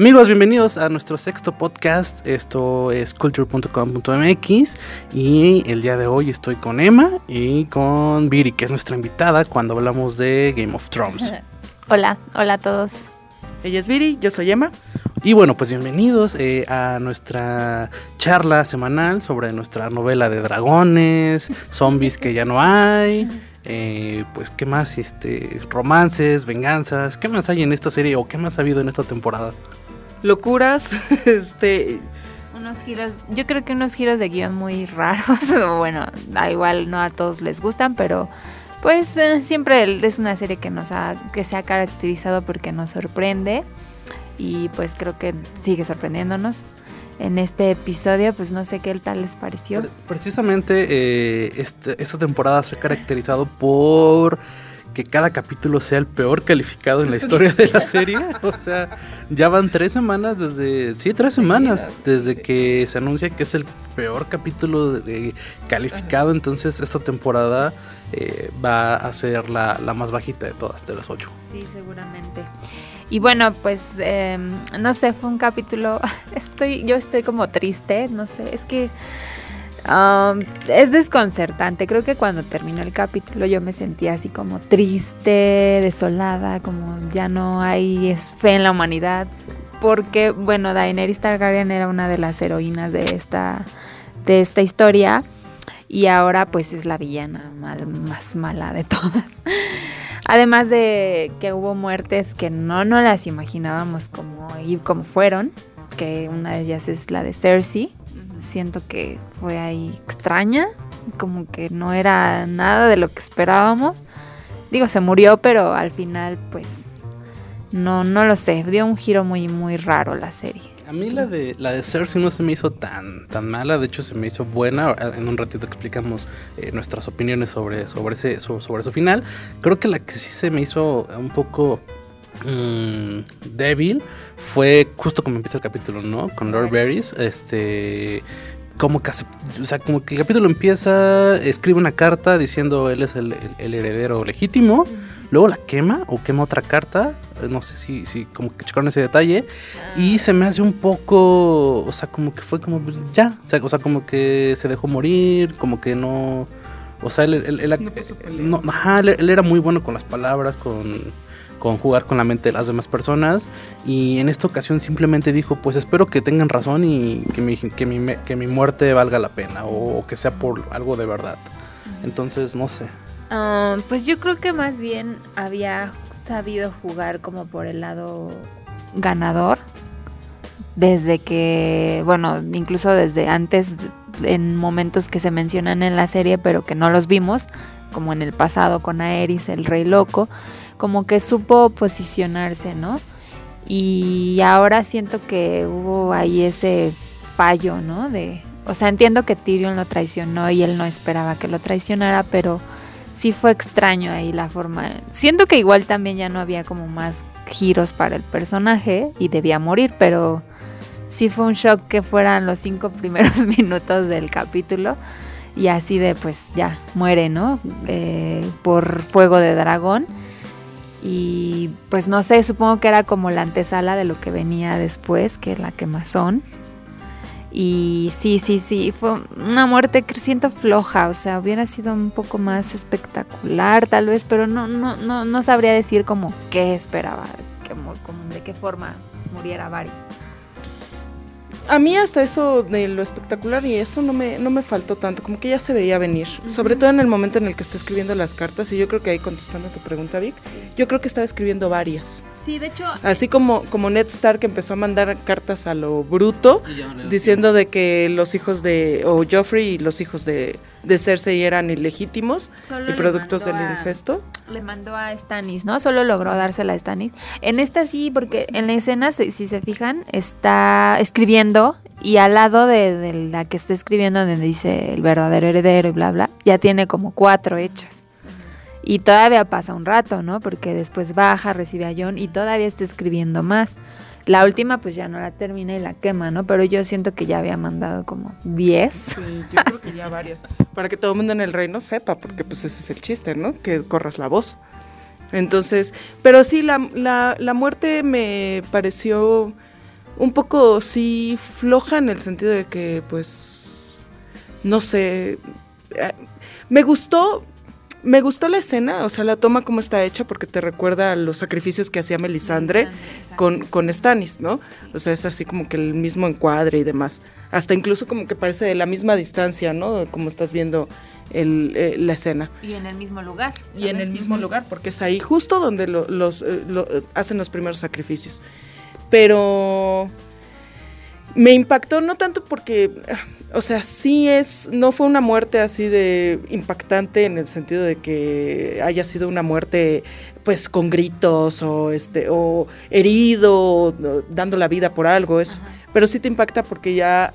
Amigos, bienvenidos a nuestro sexto podcast. Esto es culture.com.mx y el día de hoy estoy con Emma y con Viri, que es nuestra invitada cuando hablamos de Game of Thrones. Hola, hola a todos. Ella es Viri, yo soy Emma. Y bueno, pues bienvenidos eh, a nuestra charla semanal sobre nuestra novela de dragones, zombies que ya no hay. Eh, pues qué más, este, romances, venganzas, qué más hay en esta serie o qué más ha habido en esta temporada. Locuras, este, Unos giros, yo creo que unos giros de guion muy raros, bueno, da igual, no a todos les gustan, pero pues eh, siempre es una serie que nos ha, que se ha caracterizado porque nos sorprende y pues creo que sigue sorprendiéndonos. En este episodio, pues no sé qué tal les pareció. Pre- Precisamente eh, este- esta temporada se ha caracterizado por que cada capítulo sea el peor calificado en la historia de la serie. O sea, ya van tres semanas desde... Sí, tres semanas desde que se anuncia que es el peor capítulo de, de calificado. Entonces esta temporada eh, va a ser la, la más bajita de todas, de las ocho. Sí, seguramente. Y bueno, pues eh, no sé, fue un capítulo. Estoy, yo estoy como triste, no sé, es que es desconcertante. Creo que cuando terminó el capítulo yo me sentía así como triste, desolada, como ya no hay fe en la humanidad. Porque, bueno, Daenerys Targaryen era una de las heroínas de esta, de esta historia. Y ahora pues es la villana mal- más mala de todas. Además de que hubo muertes que no nos las imaginábamos como, y como fueron, que una de ellas es la de Cersei. Siento que fue ahí extraña, como que no era nada de lo que esperábamos. Digo, se murió, pero al final pues no, no lo sé, dio un giro muy, muy raro la serie. A mí la de la de Cersei no se me hizo tan tan mala, de hecho se me hizo buena. En un ratito explicamos eh, nuestras opiniones sobre sobre ese so- sobre su final. Creo que la que sí se me hizo un poco mm, débil fue justo como empieza el capítulo, ¿no? Con Lord Varys, este como que hace- o sea, como que el capítulo empieza, escribe una carta diciendo él es el, el- el heredero legítimo, luego la quema o quema otra carta, eh, no sé si, si como que checaron ese detalle, y se me hace un poco, o sea, como que fue como pues, ya, o sea, o sea, como que se dejó morir, como que no, o sea, él, él- él- No puso pelea. no, ajá, él, él era muy bueno con las palabras, con, con jugar con la mente de las demás personas, y en esta ocasión simplemente dijo, pues espero que tengan razón y que mi, que mi, que mi muerte valga la pena, o, que sea por algo de verdad. Entonces, no sé. Ah, pues yo creo que más bien había sabido jugar como por el lado ganador. Desde que, bueno, incluso desde antes, en momentos que se mencionan en la serie, pero que no los vimos, como en el pasado con Aerys, el rey loco, como que supo posicionarse, ¿no? Y ahora siento que hubo ahí ese fallo, ¿no? De, o sea, entiendo que Tyrion lo traicionó y él no esperaba que lo traicionara, pero sí fue extraño ahí la forma. Siento que igual también ya no había como más giros para el personaje y debía morir, pero sí fue un shock que fueran los cinco primeros minutos del capítulo y así de pues ya muere, ¿no? Eh, por fuego de dragón. Y pues no sé, supongo que era como la antesala de lo que venía después, que es la quemazón. Y sí, sí, sí, fue una muerte que siento floja, o sea, hubiera sido un poco más espectacular tal vez, pero no, no, no, no sabría decir como qué esperaba, mu- como de qué forma muriera Varys. A mí hasta eso de lo espectacular y eso no me, no me faltó tanto, como que ya se veía venir. Sobre todo en el momento en el que está escribiendo las cartas, y yo creo que ahí contestando a tu pregunta, Vic, yo creo que estaba escribiendo varias. Sí, de hecho, Así como, como Ned Stark empezó a mandar cartas a lo bruto, diciendo de que los hijos de, o Joffrey y los hijos de, de Cersei eran ilegítimos solo y productos del a- incesto. le mandó a Stannis, ¿no? Solo logró dársela a Stannis. En esta sí, porque en la escena, si, si se fijan, está escribiendo y al lado de, de la que está escribiendo, donde dice el verdadero heredero y bla, bla, ya tiene como cuatro hechas. Y todavía pasa un rato, ¿no? Porque después baja, recibe a John y todavía está escribiendo más. La última pues ya no la termina y la quema, ¿no? Pero yo siento que ya había mandado como 10. Sí, yo creo que ya varias. Para que todo el mundo en el reino sepa, porque pues ese es el chiste, ¿no? Que corras la voz. Entonces, pero sí, la, la, la muerte me pareció un poco sí floja en el sentido de que, pues, no sé, eh, me gustó, me gustó la escena, o sea, la toma como está hecha porque te recuerda a los sacrificios que hacía Melisandre con, con Stannis, ¿no? O sea, es así como que el mismo encuadre y demás. Hasta incluso como que parece de la misma distancia, ¿no? Como estás viendo el, eh, la escena. Y en el mismo lugar. Y en el mismo lugar, porque es ahí justo donde lo, los eh, lo, hacen los primeros sacrificios. Pero me impactó no tanto porque, o sea, sí es, no fue una muerte así de impactante en el sentido de que haya sido una muerte pues con gritos o este o herido o, dando la vida por algo eso, Ajá. pero sí te impacta porque ya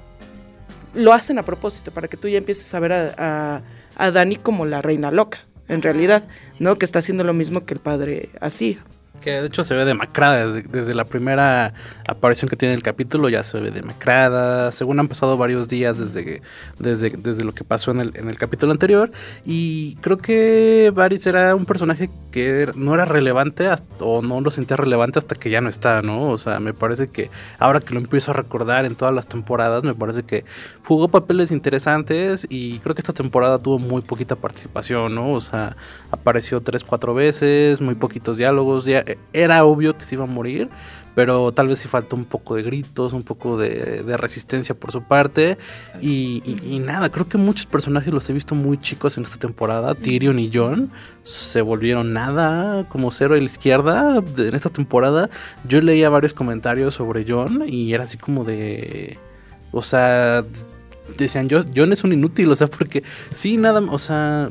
lo hacen a propósito para que tú ya empieces a ver a, a, a Dani como la reina loca, en realidad, sí. ¿no? Que está haciendo lo mismo que el padre hacía. Que de hecho se ve demacrada desde, desde, la primera aparición que tiene el capítulo, ya se ve demacrada. Según han pasado varios días desde, desde, desde lo que pasó en el, en el capítulo anterior. Y creo que Varys era un personaje que no era relevante o no lo sentía relevante hasta que ya no está, ¿no? O sea, me parece que ahora que lo empiezo a recordar en todas las temporadas, me parece que jugó papeles interesantes y creo que esta temporada tuvo muy poquita participación, ¿no? O sea, apareció tres, cuatro veces, muy poquitos diálogos. Ya, era obvio que se iba a morir, pero tal vez sí faltó un poco de gritos, un poco de, de resistencia por su parte. Y, y, y, nada, creo que muchos personajes los he visto muy chicos en esta temporada. Tyrion y John se volvieron nada como cero a la izquierda en esta temporada. Yo leía varios comentarios sobre John y era así como de... O sea, decían, John es un inútil, o sea, porque sí, nada, o sea,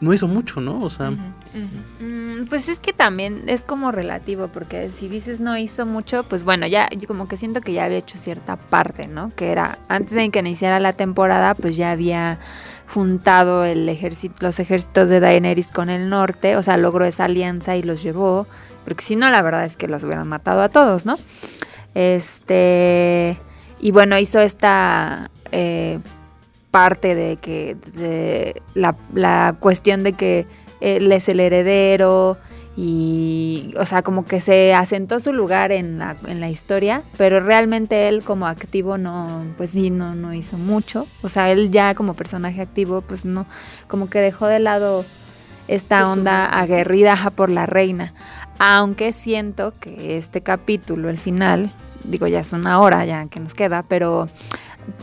no hizo mucho, ¿no? O sea... Uh -huh, uh -huh. Pues es que también es como relativo, porque si dices no hizo mucho, pues bueno, ya yo como que siento que ya había hecho cierta parte, ¿no? Que era, antes de que iniciara la temporada, pues ya había juntado el ejército, los ejércitos de Daenerys con el norte, o sea, logró esa alianza y los llevó, porque si no, la verdad es que los hubieran matado a todos, ¿no? Este... Y bueno, hizo esta... Eh, parte de que de la, la, cuestión de que él es el heredero y o sea como que se asentó su lugar en la, en la historia pero realmente él como activo no pues sí no no hizo mucho. O sea él ya como personaje activo pues no como que dejó de lado esta onda aguerrida por la reina. Aunque siento que este capítulo el final digo ya es una hora ya que nos queda pero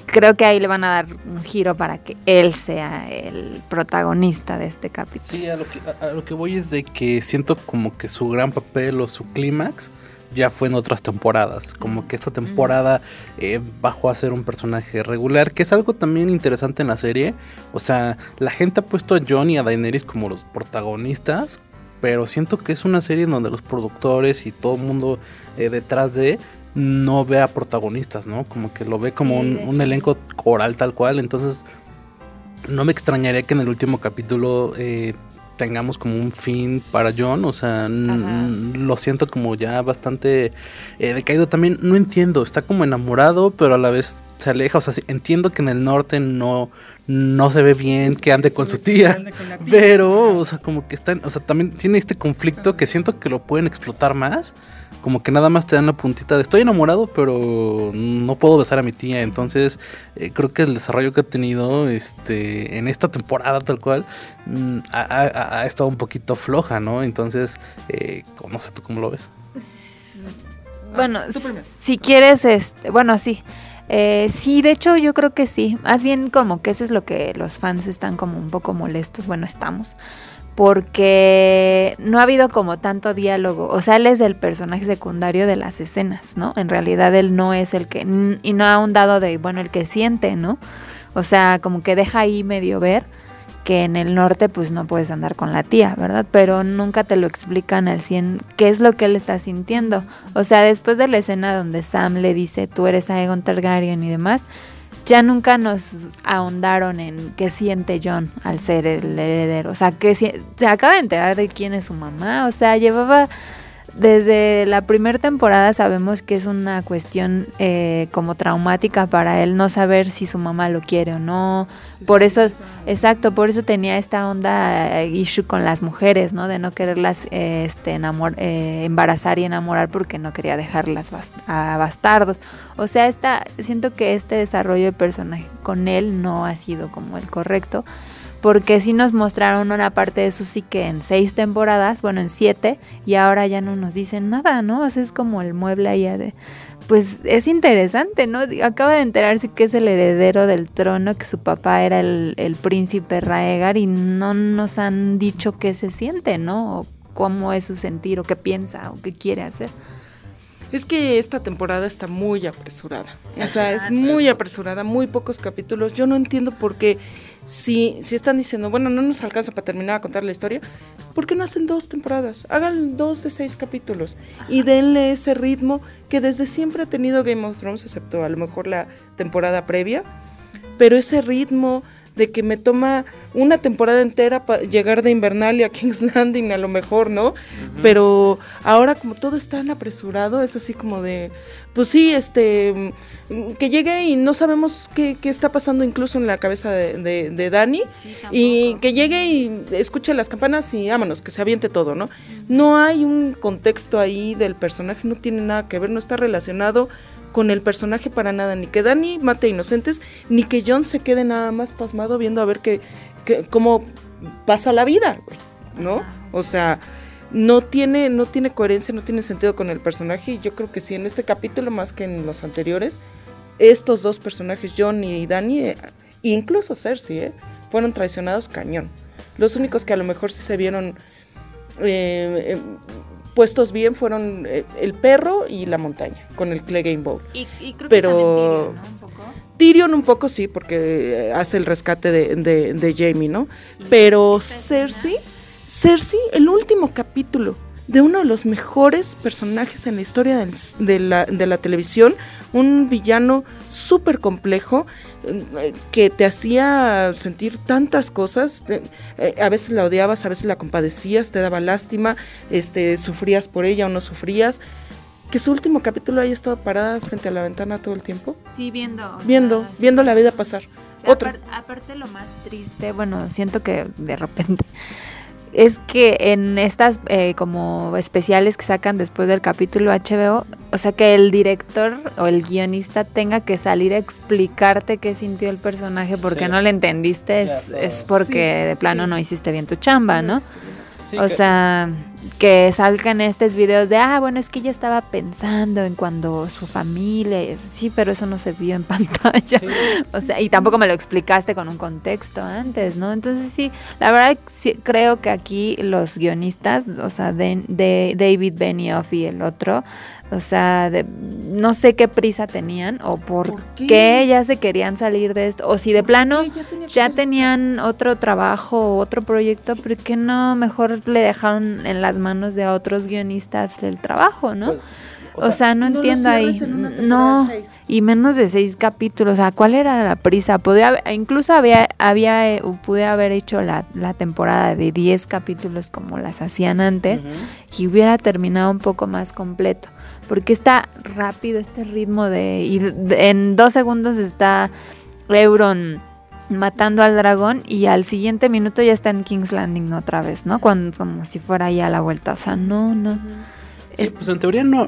creo que ahí le van a dar un giro para que él sea el protagonista de este capítulo. Sí, a lo que, a, lo que voy es de que siento como que su gran papel o su clímax ya fue en otras temporadas. Como que esta temporada eh, bajó a ser un personaje regular, que es algo también interesante en la serie. O sea, la gente ha puesto a John y a Daenerys como los protagonistas, pero siento que es una serie en donde los productores y todo el mundo eh, detrás de no ve a protagonistas, ¿no? Como que lo ve como sí, un, un, elenco coral tal cual. Entonces, no me extrañaría que en el último capítulo eh, tengamos como un fin para John. O sea, lo siento como ya bastante eh, decaído. También no entiendo, está como enamorado, pero a la vez se aleja. O sea, sí, entiendo que en el norte no, no se ve bien que ande con su tía, pero, o sea, como que están, o sea, también tiene este conflicto que siento que lo pueden explotar más, como que nada más te dan la puntita de estoy enamorado, pero no puedo besar a mi tía, entonces eh, creo que el desarrollo que ha tenido este en esta temporada tal cual mm, ha, ha, ha, estado un poquito floja, ¿no? Entonces, eh, no sé tú cómo lo ves. Bueno, si quieres, este, bueno, sí. Eh, sí, de hecho yo creo que sí. Más bien como que eso es lo que los fans están como un poco molestos. Bueno, estamos. Porque no ha habido como tanto diálogo. O sea, él es el personaje secundario de las escenas, ¿no? En realidad él no es el que... Y no ha ahondado de, bueno, el que siente, ¿no? O sea, como que deja ahí medio ver que en el norte pues no puedes andar con la tía, ¿verdad? Pero nunca te lo explican al 100 qué es lo que él está sintiendo. O sea, después de la escena donde Sam le dice tú eres Aegon Targaryen y demás, ya nunca nos ahondaron en qué siente John al ser el heredero. O sea, que se acaba de enterar de quién es su mamá. O sea, llevaba desde la primera temporada sabemos que es una cuestión eh, como traumática para él no saber si su mamá lo quiere o no. por eso, exacto, por eso tenía esta onda eh, issue con las mujeres, ¿no? De no quererlas eh, este, enamor embarazar y enamorar porque no quería dejarlas a bastardos. O sea, esta, siento que este desarrollo de personaje con él no ha sido como el correcto porque sí nos mostraron una parte de sí que en seis temporadas, bueno, en siete, y ahora ya no nos dicen nada, ¿no? O es como el mueble allá de... Pues es interesante, ¿no? Acaba de enterarse que es el heredero del trono, que su papá era el, el príncipe Raegar y no nos han dicho qué se siente, ¿no? O cómo es su sentir, o qué piensa, o qué quiere hacer. Es que esta temporada está muy apresurada. O sea, es muy apresurada, muy pocos capítulos. Yo no entiendo por qué, si, si están diciendo, bueno, no nos alcanza para terminar a contar la historia, ¿por qué no hacen dos temporadas? Hagan dos de seis capítulos y denle ese ritmo que desde siempre ha tenido Game of Thrones, excepto a lo mejor la temporada previa. Pero ese ritmo de que me toma una temporada entera para llegar de Invernalia a King's Landing a lo mejor, ¿no? Pero ahora como todo es tan apresurado, es así como de, pues sí, este, que llegue y no sabemos qué, está pasando incluso en la cabeza de, de, Dani, y que llegue y escuche las campanas y vámonos, que se aviente todo, ¿no? No hay un contexto ahí del personaje, no tiene nada que ver, no está relacionado con el personaje para nada, ni que Dani mate inocentes, ni que John se quede nada más pasmado viendo a ver qué, cómo pasa la vida, ¿no? O sea, no tiene, no tiene coherencia, no tiene sentido con el personaje, y yo creo que sí, en este capítulo más que en los anteriores, estos dos personajes, John y Dani, eh, incluso Cersei, eh, fueron traicionados cañón. Los únicos que a lo mejor sí se vieron eh, puestos bien fueron eh, el perro y la montaña con el Clay Game Bowl. Y, creo Pero, que Tyrion, ¿no? Un poco. Tyrion un poco sí, porque eh, hace el rescate de, de, Jamie, ¿no? Pero Cersei, Cersei, el último capítulo de uno de los mejores personajes en la historia de, la, de la televisión, un villano súper complejo eh, que te hacía sentir tantas cosas, eh, a veces la odiabas, a veces la compadecías, te daba lástima, este, sufrías por ella o no sufrías. Que su último capítulo haya estado parada frente a la ventana todo el tiempo. Sí, viendo. Viendo, viendo la vida pasar. aparte lo más triste, bueno, siento que de repente es que en estas eh, como especiales que sacan después del capítulo HBO, o sea que el director o el guionista tenga que salir a explicarte qué sintió el personaje porque no le entendiste, es, porque de plano no hiciste bien tu chamba, ¿no? O sea, que salgan estos videos de, ah, bueno, es que ella estaba pensando en cuando su familia, sí, pero eso no se vio en pantalla. O sea, y tampoco me lo explicaste con un contexto antes, ¿no? Entonces sí, la verdad sí, creo que aquí los guionistas, o sea, de, de David Benioff y el otro, o sea, no sé qué prisa tenían o por, qué? ya se querían salir de esto. O si de plano ya, tenían otro trabajo o otro proyecto, ¿por qué no mejor le dejaron en las manos de otros guionistas el trabajo, no? Pues, o, sea, no, entiendo ahí. No, y menos de seis capítulos. O sea, ¿cuál era la prisa? Podía, incluso había, había, eh, pude haber hecho la, la temporada de diez capítulos como las hacían antes y hubiera terminado un poco más completo. Porque está rápido este ritmo de. Y en dos segundos está Euron matando al dragón y al siguiente minuto ya está en King's Landing otra vez, ¿no? Cuando, como si fuera ya la vuelta. O sea, no, no pues en teoría no,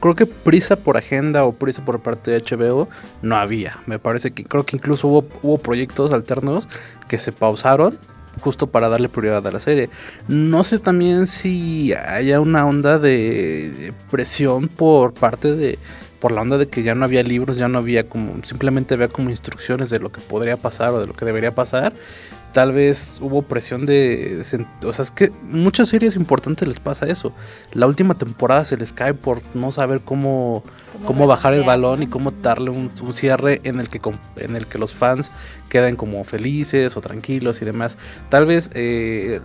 creo que prisa por agenda o prisa por parte de HBO no había. Me parece que creo que incluso hubo, hubo proyectos alternos que se pausaron justo para darle prioridad a la serie. No sé también si haya una onda de presión por parte de por la onda de que ya no había libros, ya no había como simplemente había como instrucciones de lo que podría pasar o de lo que debería pasar tal vez hubo presión de, O sea, es que muchas series importantes les pasa eso. La última temporada se les cae por no saber cómo, cómo, bajar el balón y cómo darle un, cierre en el, que, en el que los fans queden como felices o tranquilos y demás. Tal vez eh,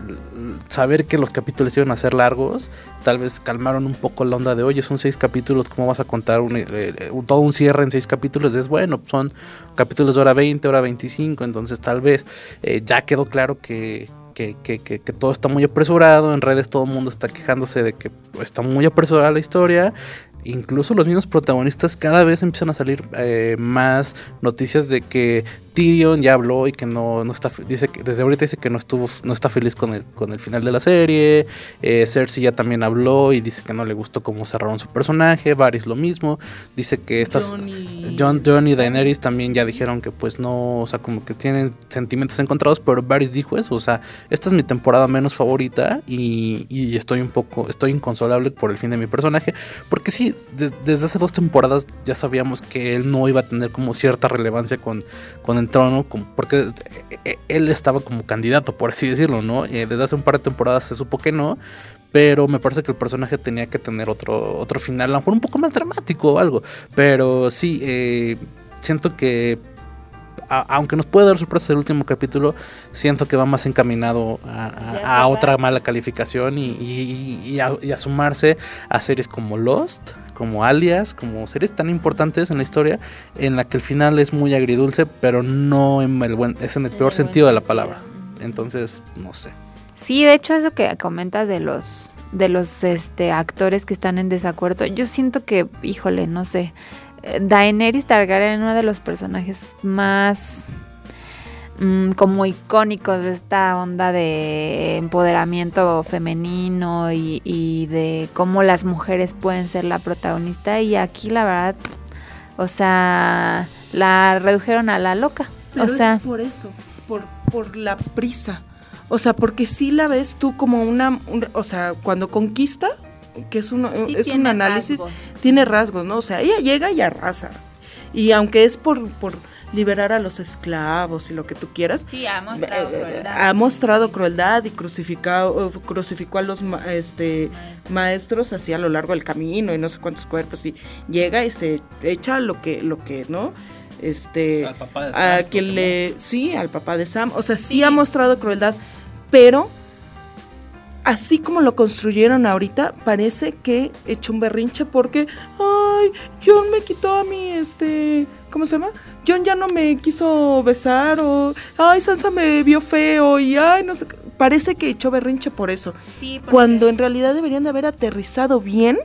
saber que los capítulos iban a ser largos, tal vez calmaron un poco la onda de, oye, son seis capítulos, ¿cómo vas a contar un, eh, todo un cierre en seis capítulos? Es bueno, son capítulos de hora 20, hora 25, entonces tal vez eh, ya quedó claro que, que, que, que, que todo está muy apresurado, en redes todo el mundo está quejándose de que está muy apresurada la historia, incluso los mismos protagonistas cada vez empiezan a salir eh, más noticias de que Tyrion ya habló y que no, no está dice que desde ahorita dice que no estuvo no está feliz con el con el final de la serie eh, Cersei ya también habló y dice que no le gustó cómo cerraron su personaje Varys lo mismo dice que estas Jon y- John, John y Daenerys también ya dijeron que pues no o sea como que tienen sentimientos encontrados pero Varys dijo eso o sea esta es mi temporada menos favorita y, y estoy un poco estoy inconsolable por el fin de mi personaje porque sí de- desde hace dos temporadas ya sabíamos que él no iba a tener como cierta relevancia con, con el trono, porque eh, eh, él estaba como candidato, por así decirlo, ¿no? Eh, desde hace un par de temporadas se supo que no, pero me parece que el personaje tenía que tener otro, otro final, a lo mejor un poco más dramático o algo, pero sí, siento que a- aunque nos puede dar sorpresas el último capítulo, siento que va más encaminado a, otra mala calificación y, y- y- a, y a sumarse a series como Lost, como Alias, como series tan importantes en la historia, en la que el final es muy agridulce, pero no en el buen, es en el peor sentido de la palabra. Entonces, no sé. Sí, de hecho eso que comentas de los de los este actores que están en desacuerdo, yo siento que, híjole, no sé, Daenerys Targaryen es uno de los personajes más mm, como icónicos de esta onda de empoderamiento femenino y, y de cómo las mujeres pueden ser la protagonista y aquí la verdad, o sea, la redujeron a la loca. Pero o sea, es por eso, por, por la prisa. O sea, porque si la ves tú como una, una- o sea, cuando conquista, que es, un, sí es un análisis, rasgos. tiene rasgos, ¿no? O sea, ella llega y arrasa. Y aunque es por, por liberar a los esclavos y lo que tú quieras, Sí, ha mostrado eh, crueldad. ha mostrado crueldad y crucificado, crucificó a los ma- este, maestros así a lo largo del camino y no sé cuántos cuerpos y llega y se echa lo que, lo que, ¿no? Este, a quien le, sí, al papá de Sam, o sea, sí, Sí. ha mostrado crueldad, pero así como lo construyeron ahorita, parece que echó un berrinche porque, ay, John me quitó a mí, este, ¿cómo se llama? John ya no me quiso besar o, ay, Sansa me vio feo y, ay, no sé, qué". parece que echó berrinche por eso, Sí, porque- cuando en realidad deberían de haber aterrizado bien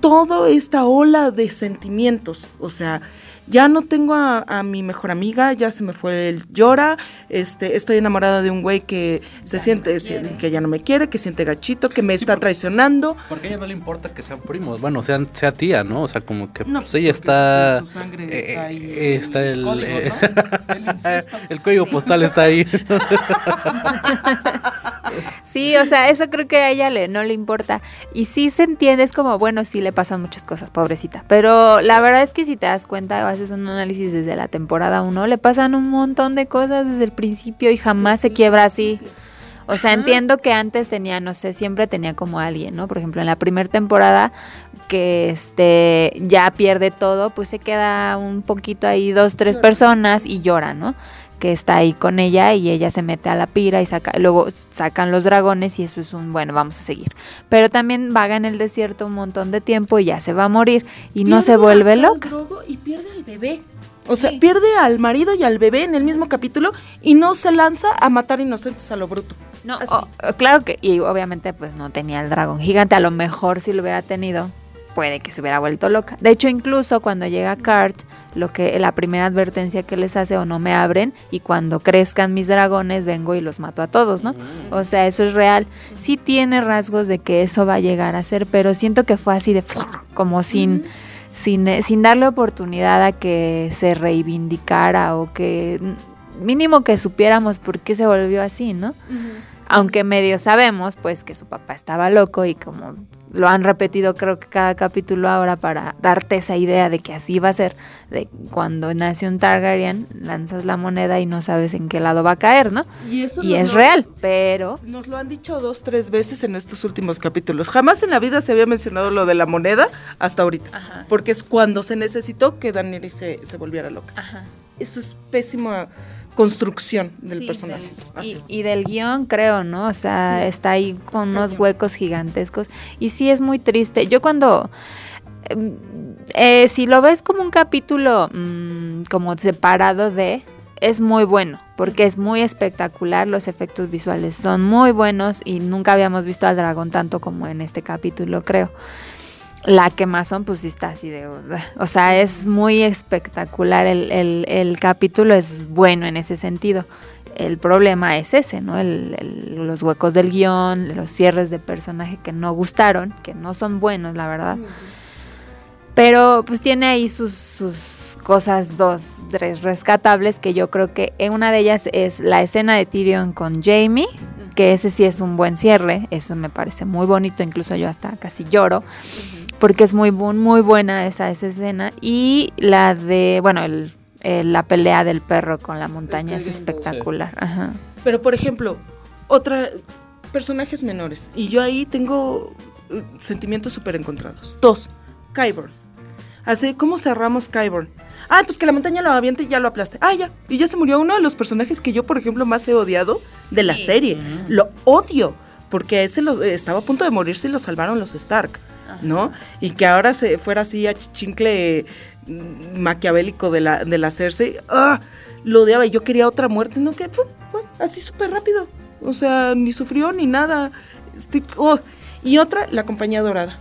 toda esta ola de sentimientos, o sea, ya no tengo a, a mi mejor amiga, ya se me fue el llora, este, estoy enamorada de un güey que se siente, que ya no me quiere, que siente gachito, que me Sí, está porque- traicionando. Porque a ella no le importa que sean primos, bueno, sean, sea tía, ¿no? O sea, como que No, pues, ella está... su sangre eh, está ahí, eh, está el, código, eh, ¿no? El el código postal está ahí. Sí, o sea, eso creo que a ella le, no le importa. Y sí se entiende, es como, bueno, sí le pasan muchas cosas, pobrecita. Pero la verdad es que si te das cuenta, haces un análisis desde la temporada 1, le pasan un montón de cosas desde el principio y jamás se quiebra así. O sea, entiendo que antes tenía, no sé, siempre tenía como alguien, ¿no? Por ejemplo, en la primera temporada que este ya pierde todo, pues se queda un poquito ahí dos, tres personas y llora, ¿no? Que está ahí con ella y ella se mete a la pira y saca, luego sacan los dragones y eso es un bueno, vamos a seguir. Pero también vaga en el desierto un montón de tiempo y ya se va a morir y no se vuelve loca. Y pierde al bebé. O Sí. sea, pierde al marido y al bebé en el mismo capítulo y no se lanza a matar inocentes a lo bruto. No, claro que, y obviamente pues no tenía el dragón gigante, a lo mejor si lo hubiera tenido, puede que se hubiera vuelto loca. De hecho, incluso cuando llega Cart, lo que la primera advertencia que les hace o no me abren y cuando crezcan mis dragones vengo y los mato a todos, ¿no? O sea, eso es real. Sí tiene rasgos de que eso va a llegar a ser, pero siento que fue así de como sin sin, eh, sin darle oportunidad a que se reivindicara o que mm, mínimo que supiéramos por qué se volvió así, ¿no? Aunque medio sabemos, pues, que su papá estaba loco y como lo han repetido creo que cada capítulo ahora para darte esa idea de que así va a ser, de cuando nace un Targaryen, lanzas la moneda y no sabes en qué lado va a caer, ¿no? Y eso Y es lo- real, pero... Nos lo han dicho dos, tres veces en estos últimos capítulos. Jamás en la vida se había mencionado lo de la moneda hasta ahorita. Ajá, Porque es cuando se necesitó que Daenerys se, se volviera loca. ajá. Eso es pésima construcción del Sí, personaje. del- Así. y, y del guion, creo, ¿no? O sea, Sí. está ahí con unos huecos gigantescos. Y sí es muy triste. Yo cuando... em, eh, si lo ves como un capítulo mm, como separado de... Es muy bueno, porque es muy espectacular, los efectos visuales son muy buenos y nunca habíamos visto al dragón tanto como en este capítulo, creo. La quemazón, pues sí está así de... O sea, es muy espectacular, el, el, el capítulo es bueno en ese sentido. El problema es ese, ¿no? los huecos del guion, los cierres de personaje que no gustaron, que no son buenos, la verdad. Pero pues tiene ahí sus, sus, cosas, dos, tres rescatables, que yo creo que una de ellas es la escena de Tyrion con Jamie, que ese sí es un buen cierre, eso me parece muy bonito, incluso yo hasta casi lloro, porque es muy, muy buena esa, esa escena. Y la de, bueno, el, la pelea del perro con la montaña es espectacular. Pero por ejemplo, otra, personajes menores, y yo ahí tengo uh, sentimientos súper encontrados. Dos, Kyborn. Así, ¿cómo cerramos Kyborn? Ah, pues que la montaña lo aviente y ya lo aplaste. Ah, ya. Y ya se murió uno de los personajes que yo, por ejemplo, más he odiado de la serie. Lo odio. Porque ese lo, estaba a punto de morirse y lo salvaron los Stark. ¿No? Y que ahora se fuera así a chincle mm, maquiavélico de la, de la Cersei. ¡Ah! Lo odiaba. Y yo quería otra muerte. No, que fue, así súper rápido. O sea, ni sufrió ni nada. Este, oh. Y otra, la compañía dorada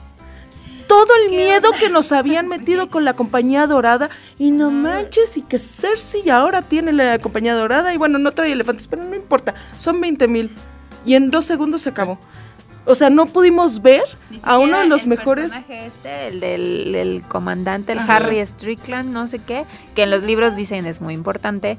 todo el miedo que nos habían metido con la compañía dorada y no manches y que Cersei ahora tiene la compañía dorada y bueno, no trae elefantes, pero no importa, son 20 mil y en dos segundos se acabó. O sea, no pudimos ver a uno de los mejores. Este, el del comandante, el Harry Strickland, no sé qué, que en los libros dicen es muy importante.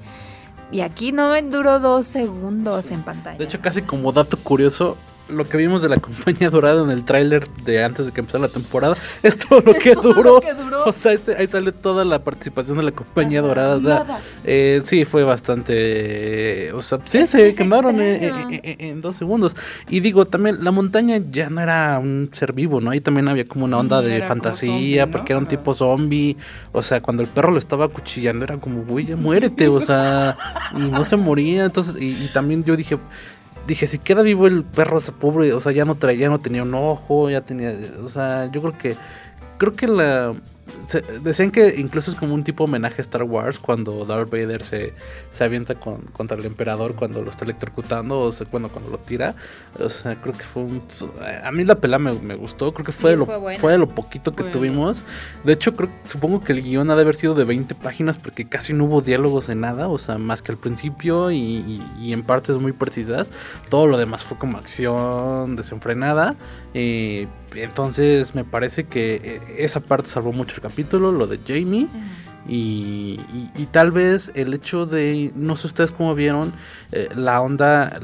Y aquí no me duró dos segundos en pantalla. De hecho, casi como dato curioso, lo que vimos de la compañía dorada en el tráiler de antes de que empezara la temporada es todo lo que, duró. O sea, este, ahí sale toda la participación de la compañía dorada. O sea, eh, sí, fue bastante. o sea, sí, se quemaron en, dos segundos. Y digo, también la montaña ya no era un ser vivo, ¿no? Ahí también había como una onda de fantasía, porque era un tipo zombie. O sea, cuando el perro lo estaba acuchillando, era como, güey, ya muérete. O sea, y no se moría. Entonces, y también yo dije dije, si queda vivo el perro ese pobre, o sea, ya no traía, no tenía un ojo, ya tenía, o sea, yo creo que creo que la decían que incluso es como un tipo homenaje a Star Wars cuando Darth Vader se, se avienta con, contra el emperador cuando lo está electrocutando o sea, cuando, cuando lo tira. O sea, creo que fue un... A mí la pelea me, gustó, creo que fue, de lo, fue, de lo poquito que tuvimos. De hecho, creo, supongo que el guion ha de haber sido de 20 páginas porque casi no hubo diálogos en nada, o sea, más que al principio y, y, en partes muy precisas. Todo lo demás fue como acción desenfrenada. Y entonces me parece que eh, esa parte salvó mucho el capítulo, lo de Jamie. Y, tal vez el hecho de, no sé ustedes cómo vieron, eh, la onda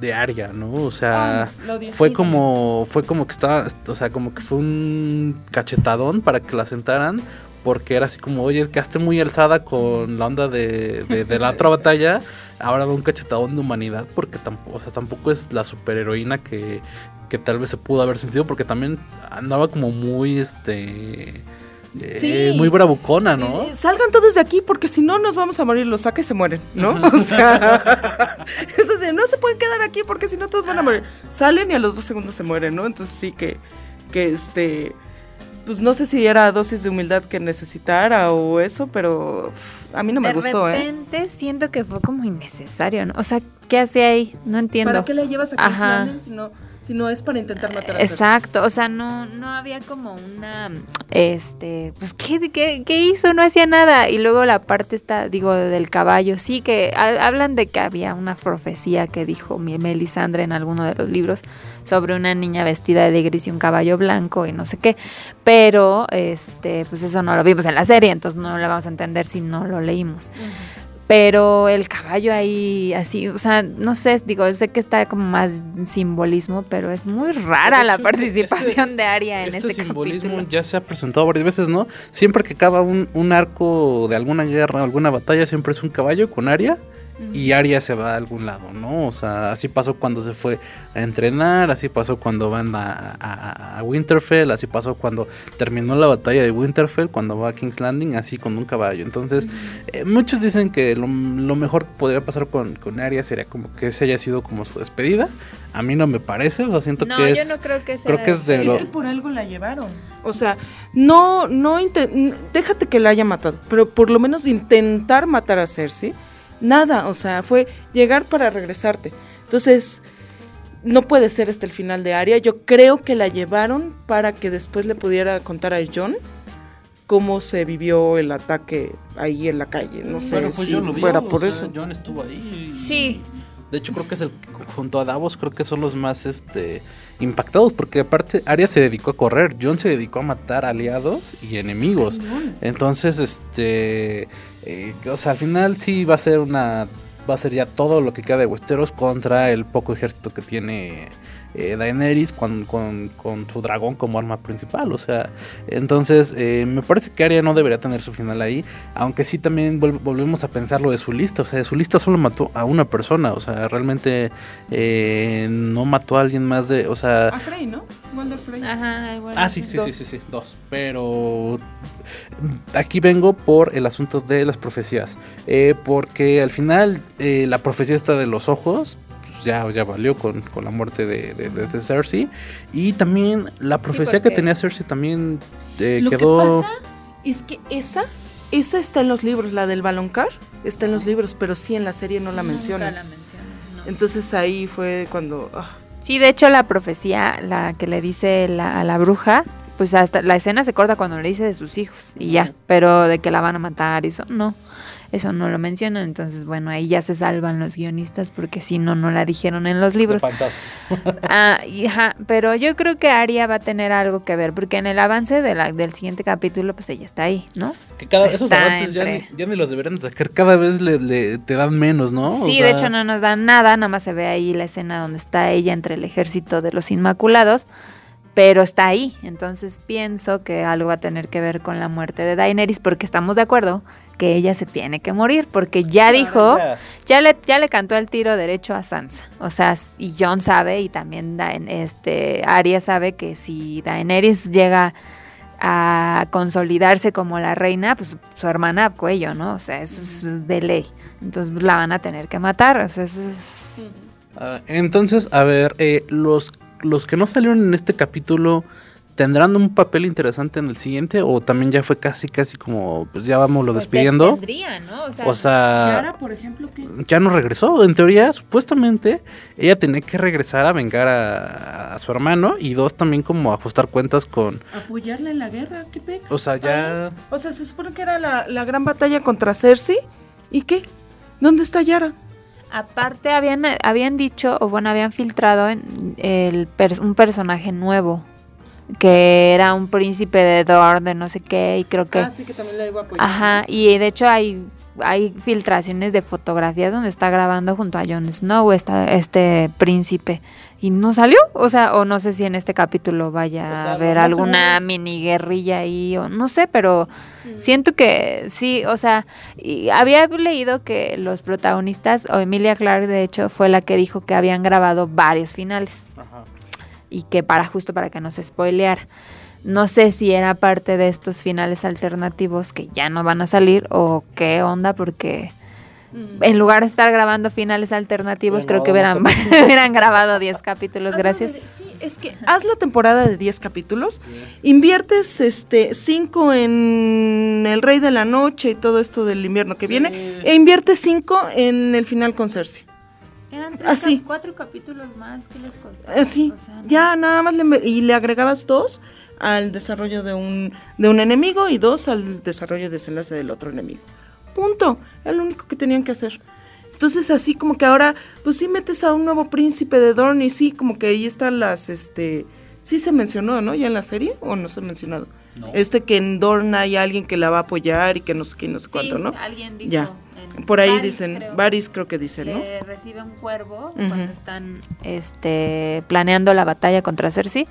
de Aria, ¿no? O sea, fue como, fue como que estaba, o sea, como que fue un cachetadón para que la sentaran, porque era así como, oye, quedaste muy alzada con la onda de, de, la otra batalla, ahora va un cachetadón de humanidad, porque tampoco, o sea, tampoco es la superheroína que, que tal vez se pudo haber sentido, porque también andaba como muy, este eh, muy bravucona, ¿no? Eh, salgan todos de aquí porque si no nos vamos a morir, los saca y se mueren, ¿no? o sea, eso sí, no se pueden quedar aquí porque si no todos van a morir. Salen y a los dos segundos se mueren, ¿no? Entonces sí que, que este, pues no sé si era dosis de humildad que necesitara o eso, pero a mí no me gustó, ¿eh? De repente siento que fue como innecesario, ¿no? O sea, ¿qué hace ahí? No entiendo. ¿Para qué le llevas a King's si no si no es para intentar matar a Exacto, o sea, no, no había como una, este, pues, ¿qué, qué, hizo? No hacía nada. Y luego la parte está, digo, del caballo, sí que hablan de que había una profecía que dijo Melisandre en alguno de los libros sobre una niña vestida de gris y un caballo blanco y no sé qué, pero, este, pues eso no lo vimos en la serie, entonces no lo vamos a entender si no lo leímos. Pero el caballo ahí, así, o sea, no sé, digo, sé que está como más simbolismo, pero es muy rara la participación de Aria en este, este simbolismo ya se ha presentado varias veces, ¿no? Siempre que acaba un, un arco de alguna guerra, alguna batalla, siempre es un caballo con Aria y Arya se va a algún lado, ¿no? O sea, así pasó cuando se fue a entrenar, así pasó cuando van a, Winterfell, así pasó cuando terminó la batalla de Winterfell, cuando va a King's Landing, así con un caballo. Entonces, eh, muchos dicen que lo, mejor que podría pasar con, con Arya sería como que ese haya sido como su despedida. A mí no me parece, o sea, siento que es... No, yo no creo que sea... Creo que es de... Es que por algo la llevaron. O sea, no, no, déjate que la haya matado, pero por lo menos intentar matar a Cersei nada, o sea, fue llegar para regresarte. Entonces, no puede ser hasta el final de Aria. Yo creo que la llevaron para que después le pudiera contar a John cómo se vivió el ataque ahí en la calle. No sé Bueno, pues si yo lo vi, fuera por sea, eso. John estuvo ahí. y- Sí. De hecho, creo que es el junto a Davos, creo que son los más este impactados, porque aparte Arya se dedicó a correr, John se dedicó a matar aliados y enemigos. Entonces, este, eh, o sea, al final sí va a ser una, va a ser ya todo lo que queda de Westeros contra el poco ejército que tiene eh, Daenerys con, con, con su dragón como arma principal. O sea, entonces eh, me parece que Arya no debería tener su final ahí, aunque sí también vol- volvemos a pensar lo de su lista. O sea, de su lista solo mató a una persona, o sea, realmente eh, no mató a alguien más de, o sea... A Frey, ¿no? Ajá. Ah, sí, sí, sí, sí, sí, dos. Pero aquí vengo por el asunto de las profecías. Eh, porque al final eh, la profecía esta de los ojos pues, ya, ya valió con, con la muerte de, de- de- de Cersei. Y también la profecía que tenía Cersei también eh, Lo quedó... que pasa es que esa, esa está en los libros, la del baloncar, está en los libros, pero sí en la serie no la Nunca mencionan. la mencionan, no. Entonces ahí fue cuando... ah, Sí, de hecho la profecía, la que le dice la- a la bruja, pues hasta la escena se corta cuando le dice de sus hijos y ya, pero de que la van a matar y eso no, eso no lo mencionan, entonces bueno, ahí ya se salvan los guionistas porque si no, no la dijeron en los libros. Ah, ajá, pero yo creo que Aria va a tener algo que ver, porque en el avance de la- del siguiente capítulo, pues ella está ahí, ¿no? Que cada, esos avances ya ni, entre- ya ni los deberían de sacar, cada vez le, le- te dan menos, ¿no? O Sí, sea, de hecho no nos dan nada, nada más se ve ahí la escena donde está ella entre el ejército de los Inmaculados, pero está ahí, entonces pienso que algo va a tener que ver con la muerte de Daenerys, porque estamos de acuerdo que ella se tiene que morir, porque ya dijo, ya. le, ya le cantó el tiro derecho a Sansa, o sea, y Jon sabe y también Daen- este Arya sabe que si Daenerys llega a consolidarse como la reina, pues su hermana cuello, ¿no? O sea, eso es de ley. Entonces la van a tener que matar. O sea, eso es... Ah, entonces, a ver, eh, los, los que no salieron en este capítulo tendrán un papel interesante en el siguiente o también ya fue casi casi como pues ya vamos lo Pues, despidiendo. tendría, ¿no? O sea, O sea, Yara, por ejemplo, que ya no regresó. En teoría, supuestamente, ella tenía que regresar a vengar a, a su hermano y dos también como ajustar cuentas con... apoyarle en la guerra, ¿qué pex? O sea, ya... O sea, se supone que era la, la gran batalla contra Cersei. ¿Y qué? ¿Dónde está Yara? Aparte habían, habían dicho, o bueno, habían filtrado en el un personaje nuevo, que era un príncipe de Dorne, de no sé qué, y creo que... Ah, sí, que también la iba a apoyar. Ajá, y de hecho hay, hay filtraciones de fotografías donde está grabando junto a Jon Snow, esta, este príncipe. Y no salió, o sea, o no sé si en este capítulo vaya O sea, a haber alguna mini guerrilla ahí, o no sé, pero siento que sí, o sea, y había leído que los protagonistas, o Emilia Clarke de hecho, fue la que dijo que habían grabado varios finales Ajá. Y que para justo para que no se spoileara. No sé si era parte de estos finales alternativos que ya no van a salir o qué onda porque Mm. en lugar de estar grabando finales alternativos Bueno, creo que hubieran, hubieran grabado 10 capítulos, gracias. Sí, es que haz la temporada de 10 capítulos, inviertes este 5 en El Rey de la Noche y todo esto del invierno que Sí. viene, e inviertes 5 en el final con Cersei. Eran tres Así. cuatro capítulos más que les costó. Así, ya nada más le, y le agregabas dos al desarrollo de un, de un enemigo y dos al desarrollo y desenlace del otro enemigo. Punto, es lo único que tenían que hacer. Entonces así como que ahora, pues sí metes a un nuevo príncipe de Dorne y sí, como que ahí están las, este, sí se mencionó, ¿no? Ya en la serie o no se ha mencionado. No. Este que en Dorne hay alguien que la va a apoyar y que no sé qué, no sé cuánto, ¿no? alguien dijo. Ya. En Por ahí dicen, creo, Varys creo que dicen, ¿no? recibe un cuervo cuando están este, planeando la batalla contra Cersei.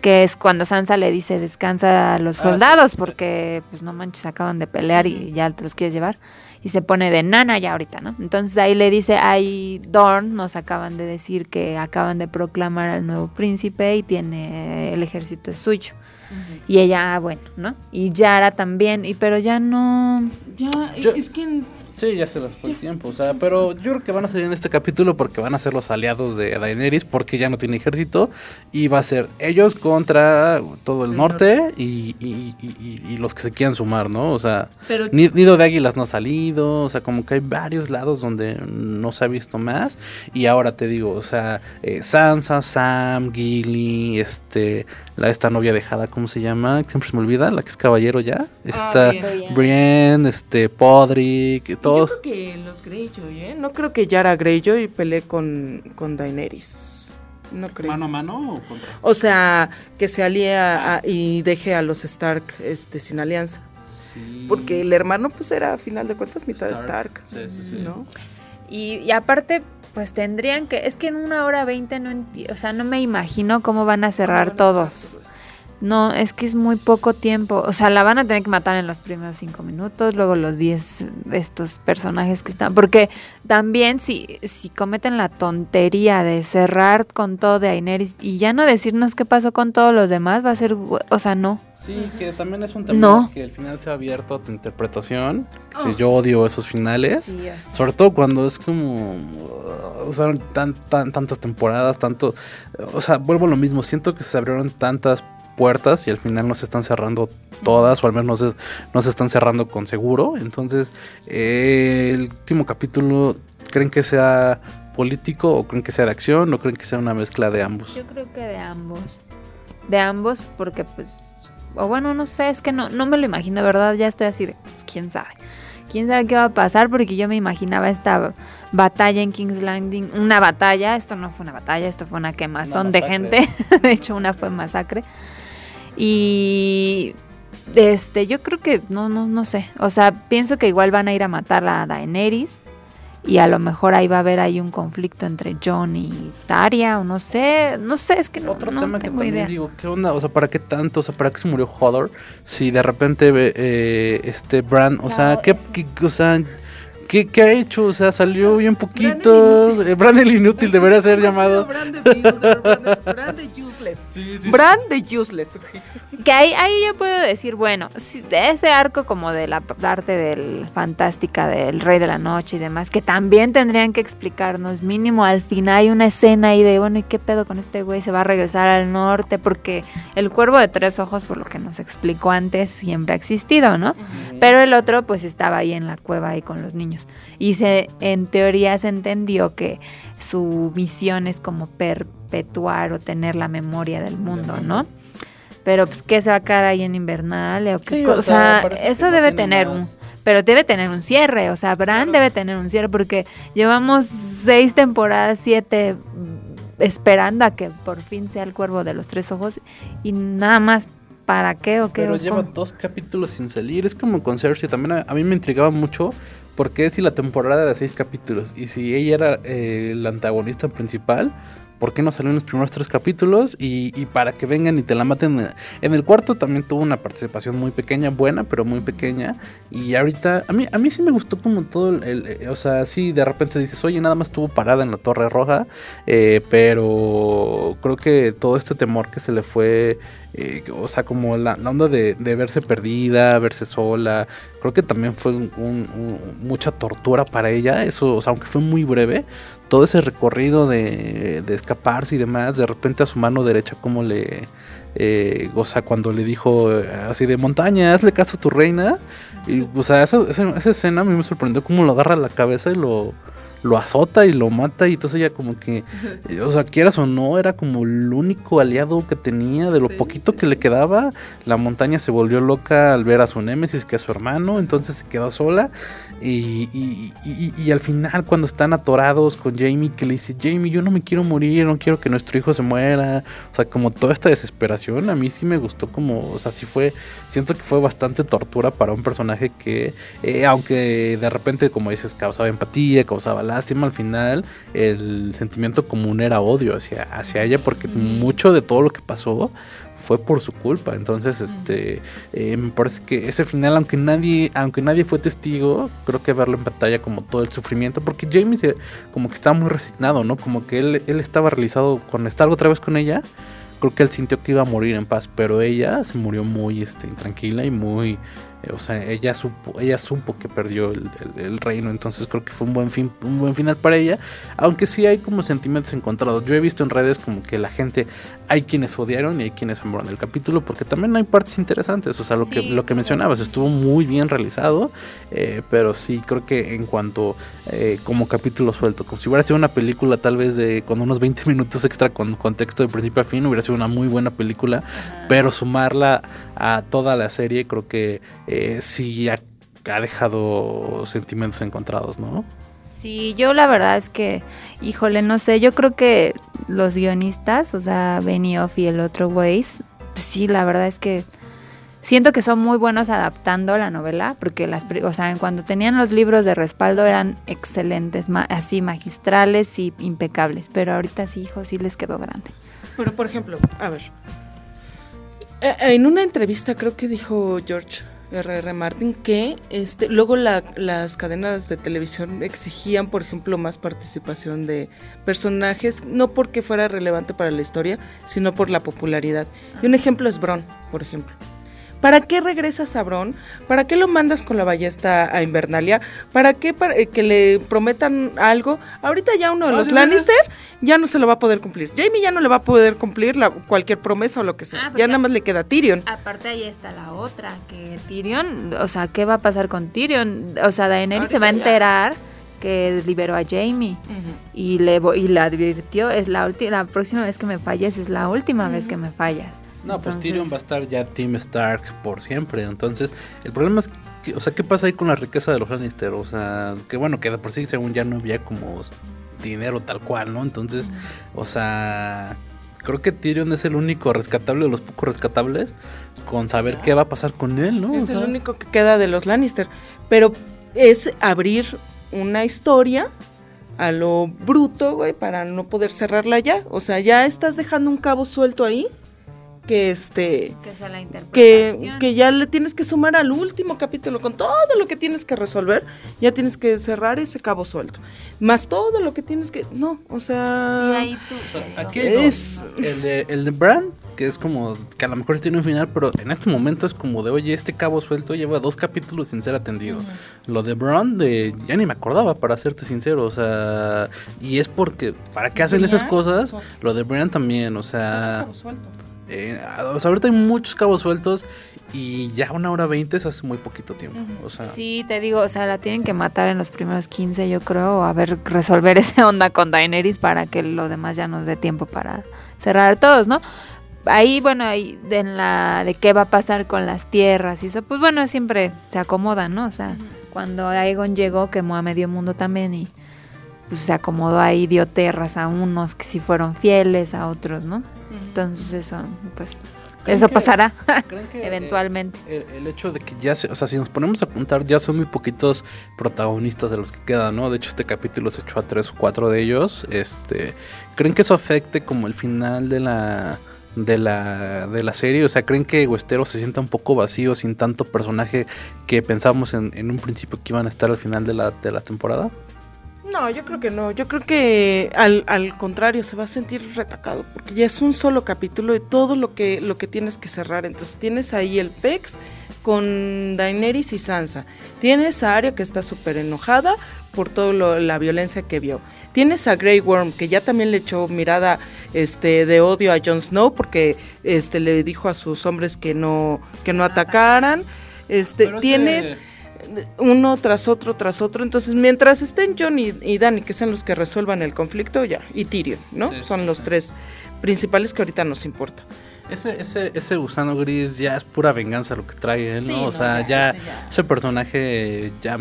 Que es cuando Sansa le dice descansa a los Ah, soldados sí. porque pues no manches acaban de pelear y ya te los quieres llevar y se pone de nana ya ahorita, ¿no? Entonces ahí le dice, ay, Dorn, nos acaban de decir que acaban de proclamar al nuevo príncipe y tiene el ejército es suyo. Y ella, ah, bueno, ¿no? Y Yara también, y pero ya no, Ya, Yo- es que... en- Sí, ya se les fue el tiempo, o sea, pero yo creo que van a salir en este capítulo porque van a ser los aliados de Daenerys porque ya no tiene ejército y va a ser ellos contra todo el El norte y, y- y- y- y los que se quieran sumar, ¿no? O sea, Pero Ni- Nido de Águilas no ha salido, o sea, como que hay varios lados donde no se ha visto más. Y ahora te digo, o sea, eh, Sansa, Sam, Gilly, este, la esta novia dejada, ¿cómo se llama? Siempre se me olvida, la que es caballero ya. Está bien. Brienne, este, Podrick, Yo todos. creo que los Greyjoy, ¿eh? No creo que Yara Greyjoy pelee con, con Daenerys. No creo. ¿Mano a mano o contra? O sea, que se alíe a- y deje a los Stark este, sin alianza. Sí. Porque el hermano, pues era a final de cuentas mitad Stark. Sí, sí, sí. ¿No? Y, y aparte, pues tendrían que, es que en una hora veinte no enti- o sea, no me imagino cómo van a cerrar todos. No, es que es muy poco tiempo. O sea, la van a tener que matar en los primeros cinco minutos, luego los diez de estos personajes que están. Porque también si, si cometen la tontería de cerrar con todo de Daenerys y ya no decirnos qué pasó con todos los demás, va a ser, o sea, no. Sí, que también es un tema No. que el final sea abierto a tu interpretación. Oh. Que yo odio esos finales. Sobre todo cuando es como. uh, O sea, tan, tan, tantas temporadas, tanto. O sea, vuelvo a lo mismo. Siento que se abrieron tantas puertas y al final no se están cerrando todas, o al menos no se, no se están cerrando con seguro. Entonces, eh, el último capítulo, ¿creen que sea político o creen que sea de acción o creen que sea una mezcla de ambos? Yo creo que de ambos. De ambos, porque pues. O bueno, no sé, es que no, no me lo imagino, verdad. Ya estoy así de. Pues quién sabe. Quién sabe qué va a pasar, porque yo me imaginaba esta batalla en King's Landing. Una batalla, esto no fue una batalla, esto fue una quemazón de gente. de hecho, una fue masacre. Y. Este, yo creo que. No, no, no sé. O sea, pienso que igual van a ir a matar a Daenerys. Y a lo mejor ahí va a haber ahí un conflicto entre John y Taria, o no sé, no sé, es que no, Otro no tema que también idea. digo, ¿qué onda? O sea, ¿para qué tanto? O sea, ¿para qué se murió Hodor? Si de repente eh, este Bran, o sea, ¿qué, eso. qué- o sea, ¿qué, qué ha hecho? O sea, salió bien Bran poquito. el Eh, Bran el inútil debería ser llamado. Brand Brand de Useless. Brand de Useless. Que ahí, ahí yo puedo decir, bueno, ese arco como de la parte del fantástica del Rey de la Noche y demás, que también tendrían que explicarnos, mínimo al final hay una escena ahí de, bueno, ¿y qué pedo con este güey? Se va a regresar al norte porque el cuervo de tres ojos, por lo que nos explicó antes, siempre ha existido, ¿no? Pero el otro pues estaba ahí en la cueva ahí con los niños. Y se, en teoría se entendió que su misión es como perpetuar o tener la memoria del mundo, ¿no? Pero pues que se va a quedar ahí en invernal o qué Sí, o sea, eso no debe tener un pero debe tener un cierre, o sea, Bran debe tener un cierre porque llevamos seis temporadas, siete mm, esperando a que por fin sea el cuervo de los tres ojos y nada más para qué o qué Pero o lleva cómo? dos capítulos sin salir. Es como con Cersei. También a, a mí me intrigaba mucho. Porque si la temporada de seis capítulos. Y si ella era eh, la antagonista principal. ¿Por qué no salió en los primeros tres capítulos? Y, para que vengan y te la maten. En- el cuarto también tuvo una participación muy pequeña, buena, pero muy pequeña. Y ahorita, a mí, a mí sí me gustó como todo el, el- eh, O sea, sí, de repente dices, oye, nada más estuvo parada en la Torre Roja. eh, pero creo que todo este temor que se le fue. Eh, o sea, como la, onda de, verse perdida, verse sola. Creo que también fue mucha tortura para ella. Eso, o sea, aunque fue muy breve, todo ese recorrido de, de escaparse y demás, de repente a su mano derecha, como le. eh, o sea, cuando le dijo eh, así de montaña, hazle caso a tu reina. Y, o sea, esa, esa- esa escena a mí me sorprendió cómo lo agarra a la cabeza y lo, lo azota y lo mata. Y entonces ella, como que, o sea, quieras o no, era como el único aliado que tenía de lo Sí, poquito sí. que le quedaba. La montaña se volvió loca al ver a su némesis, que es su hermano, entonces se quedó sola. Y, y- y- y al final, cuando están atorados con Jamie, que le dice: Jamie, yo no me quiero morir, no quiero que nuestro hijo se muera. O sea, como toda esta desesperación, a mí sí me gustó, como, o sea, sí fue. Siento que fue bastante tortura para un personaje que, eh, aunque de repente, como dices, causaba empatía, causaba lástima, al final el sentimiento común era odio hacia, hacia ella, porque mucho de todo lo que pasó fue por su culpa. Entonces, este, eh, me parece que ese final, aunque nadie, aunque nadie fue testigo, creo que verlo en pantalla como todo el sufrimiento, porque Jamie se- como que estaba muy resignado, ¿no? Como que él, él estaba realizado con estar otra vez con ella. Creo que él sintió que iba a morir en paz, pero ella se murió muy este, intranquila y muy o sea, ella supo, ella supo que perdió el, el- el reino, entonces creo que fue un buen fin, un buen final para ella, aunque sí hay como sentimientos encontrados. Yo he visto en redes como que la gente, hay quienes odiaron y hay quienes amaron el capítulo, porque también hay partes interesantes, o sea, lo que, lo que mencionabas, estuvo muy bien realizado, eh, pero sí creo que en cuanto eh, como capítulo suelto, como si hubiera sido una película tal vez de con unos 20 minutos extra con contexto de principio a fin, hubiera sido una muy buena película, pero sumarla a toda la serie creo que eh, sí ha, ha dejado sentimientos encontrados, ¿no? Sí, yo la verdad es que, híjole, no sé, yo creo que los guionistas, o sea, Benioff y el otro Weiss, pues sí, la verdad es que siento que son muy buenos adaptando la novela, porque las, o sea, cuando tenían los libros de respaldo eran excelentes, ma- así magistrales y impecables, pero ahorita sí, hijo, sí les quedó grande. Pero, por ejemplo, a ver. eh, En una entrevista creo que dijo George R.R. Martin que este, luego la- las cadenas de televisión exigían, por ejemplo, más participación de personajes, no porque fuera relevante para la historia, sino por la popularidad. Y un ejemplo es Bron, por ejemplo. ¿Para qué regresas a Bron? ¿Para qué lo mandas con la ballesta a Invernalia? ¿Para qué para, eh, que le prometan algo? Ahorita ya uno de Ah, los ¿de veras? Lannister ya no se lo va a poder cumplir. Jamie ya no le va a poder cumplir la, cualquier promesa o lo que sea. Ah, ya porque- nada más le queda Tyrion. Aparte ahí está la otra, que Tyrion, o sea, ¿qué va a pasar con Tyrion? O sea, Daenerys se va a ya. enterar que liberó a Jamie. y le y la advirtió es la última la próxima vez que me falles es la última vez que me fallas No, pues Tyrion va a estar ya Team Stark por siempre. Entonces, el problema es que, o sea, ¿qué pasa ahí con la riqueza de los Lannister? O sea, que bueno, que de por sí según ya no había como dinero tal cual, ¿no? Entonces, o sea, creo que Tyrion es el único rescatable de los pocos rescatables con saber qué va a pasar con él, ¿no? O Es el único que queda de los Lannister. Pero es abrir una historia a lo bruto, güey, para no poder cerrarla ya. O sea, ya estás dejando un cabo suelto ahí que este que sea la que, interpretación que ya le tienes que sumar al último capítulo con todo lo que tienes que resolver, ya tienes que cerrar ese cabo suelto. Más todo lo que tienes que no, o sea, Sí, ahí tú aquí Es- el de el de Bran, que es como que a lo mejor tiene un final, pero en este momento es como de, oye, este cabo suelto lleva dos capítulos sin ser atendido. Lo de Bron, de ya ni me acordaba, para serte sincero, o sea, y es porque, ¿para qué hacen esas cosas? Lo de Brian también, o sea, cabo suelto. Eh, o sea, ahorita hay muchos cabos sueltos y ya una hora veinte eso hace muy poquito tiempo, o sea, Sí, te digo, o sea, la tienen que matar en los primeros 15, yo creo, o a ver, resolver esa onda con Daenerys para que lo demás ya nos dé tiempo para cerrar todos, ¿no? Ahí, bueno, ahí de, en la, de qué va a pasar con las tierras y eso, pues bueno, siempre se acomodan, ¿no? O sea, cuando Aegon llegó, quemó a medio mundo también y pues se acomodó ahí, dio tierras a unos que sí fueron fieles, a otros, ¿no? Entonces eso, pues, ¿Creen eso que- pasará ¿creen que, eh, eventualmente. el, el hecho de que ya, se, o sea, si nos ponemos a apuntar, ya son muy poquitos protagonistas de los que quedan, ¿no? De hecho, este capítulo se echó a tres o cuatro de ellos. Este, ¿creen que eso afecte como el final de la de la de la serie? O sea, ¿creen que Westeros se sienta un poco vacío sin tanto personaje que pensamos en, en un principio que iban a estar al final de la, de la temporada? No, yo creo que no. Yo creo que al, al contrario se va a sentir retacado porque ya es un solo capítulo de todo lo que lo que tienes que cerrar. Entonces tienes ahí el Pex con Daenerys y Sansa. Tienes a Arya que está súper enojada por toda la violencia que vio. Tienes a Grey Worm que ya también le echó mirada este de odio a Jon Snow porque este le dijo a sus hombres que no que no atacaran. Este Pero tienes ese- uno tras otro, tras otro. Entonces, mientras estén John y, y Dani, que sean los que resuelvan el conflicto, ya, y Tyrion, ¿no? Sí, Son los sí. tres principales que ahorita nos importa. Ese, ese, ese gusano gris ya es pura venganza lo que trae él, ¿no? Sí, o no, sea, ya, ya, ese ya. ese personaje ya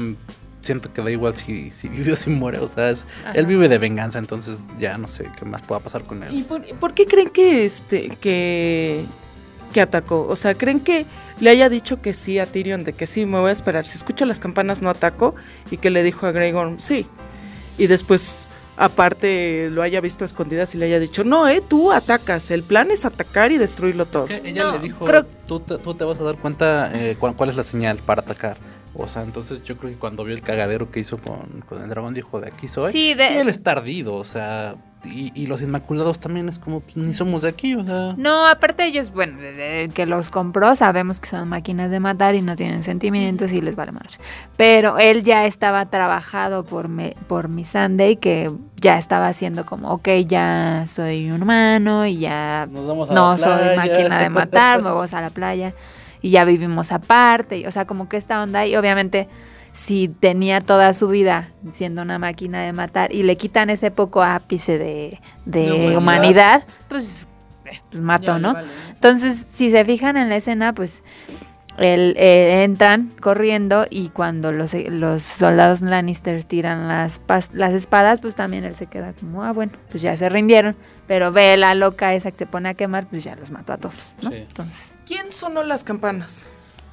siento que da igual si, si vive o si muere. O sea, es- él vive de venganza, entonces ya no sé qué más pueda pasar con ¿Y él. por, por qué creen que este que que atacó? O sea, ¿creen que le haya dicho que sí a Tyrion de que sí, me voy a esperar, si escucho las campanas no ataco y que le dijo a Grey Worm, sí. Y después aparte lo haya visto a escondidas y le haya dicho, "No, eh, tú atacas, el plan es atacar y destruirlo todo." Que ella No, le dijo, creo- tú, te, tú te vas a dar cuenta eh, cuál, cuál es la señal para atacar. O sea, entonces yo creo que cuando vio el cagadero que hizo con, con el dragón, dijo, de aquí soy. Sí, Y de, él está ardido, o sea, y, los Inmaculados también es como, pues, ni somos de aquí, o sea. No, aparte ellos, bueno, que los compró, sabemos que son máquinas de matar y no tienen sentimientos y les vale madre. Pero él ya estaba trabajado por, me, por mi Sunday, que ya estaba haciendo como, ok, ya soy un humano y ya no soy máquina de matar, me vamos a la playa y ya vivimos aparte. o sea, como que esta onda y obviamente si tenía toda su vida siendo una máquina de matar y le quitan ese poco ápice de, humanidad. pues, eh, pues mato, ¿no? Entonces, si se fijan en la escena, pues él, eh, entran corriendo y cuando los, los soldados Lannister tiran las, las espadas, pues también él se queda como, ah, bueno, pues ya se rindieron. Pero ve la loca esa que se pone a quemar, pues ya los mató a todos, ¿no? Entonces. ¿Quién sonó las campanas?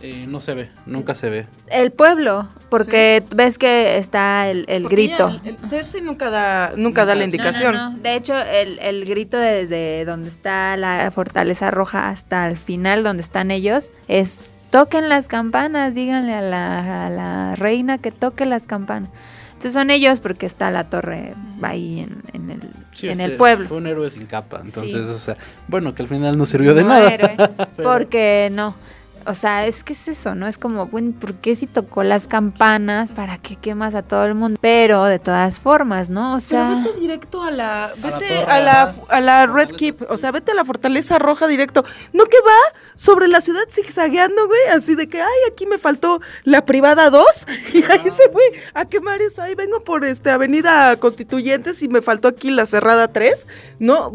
Eh, no se ve, nunca se ve. El pueblo, porque ves que está el, grito. el, Cersei nunca da, nunca da la indicación. De hecho, el, grito desde donde está la fortaleza roja hasta el final, donde están ellos, es toquen las campanas, díganle a la, reina que toque las campanas. Entonces son ellos porque está la torre ahí en, el, en el pueblo. Fue un héroe sin capa, entonces, o sea, bueno, que al final no sirvió de nada. Porque no. O sea, es que es eso, ¿no? Es como, bueno, ¿por qué si tocó las campanas? ¿Para qué quemas a todo el mundo? Pero de todas formas, ¿no? O sea. vete directo a la. Vete a la, a la, Red Keep. O sea, vete a la Fortaleza Roja directo. No que va sobre la ciudad zigzagueando, güey. Así de que, ay, aquí me faltó la privada 2. Y ahí se fue a quemar eso. Ahí vengo por este Avenida Constituyentes y me faltó aquí la cerrada 3. No.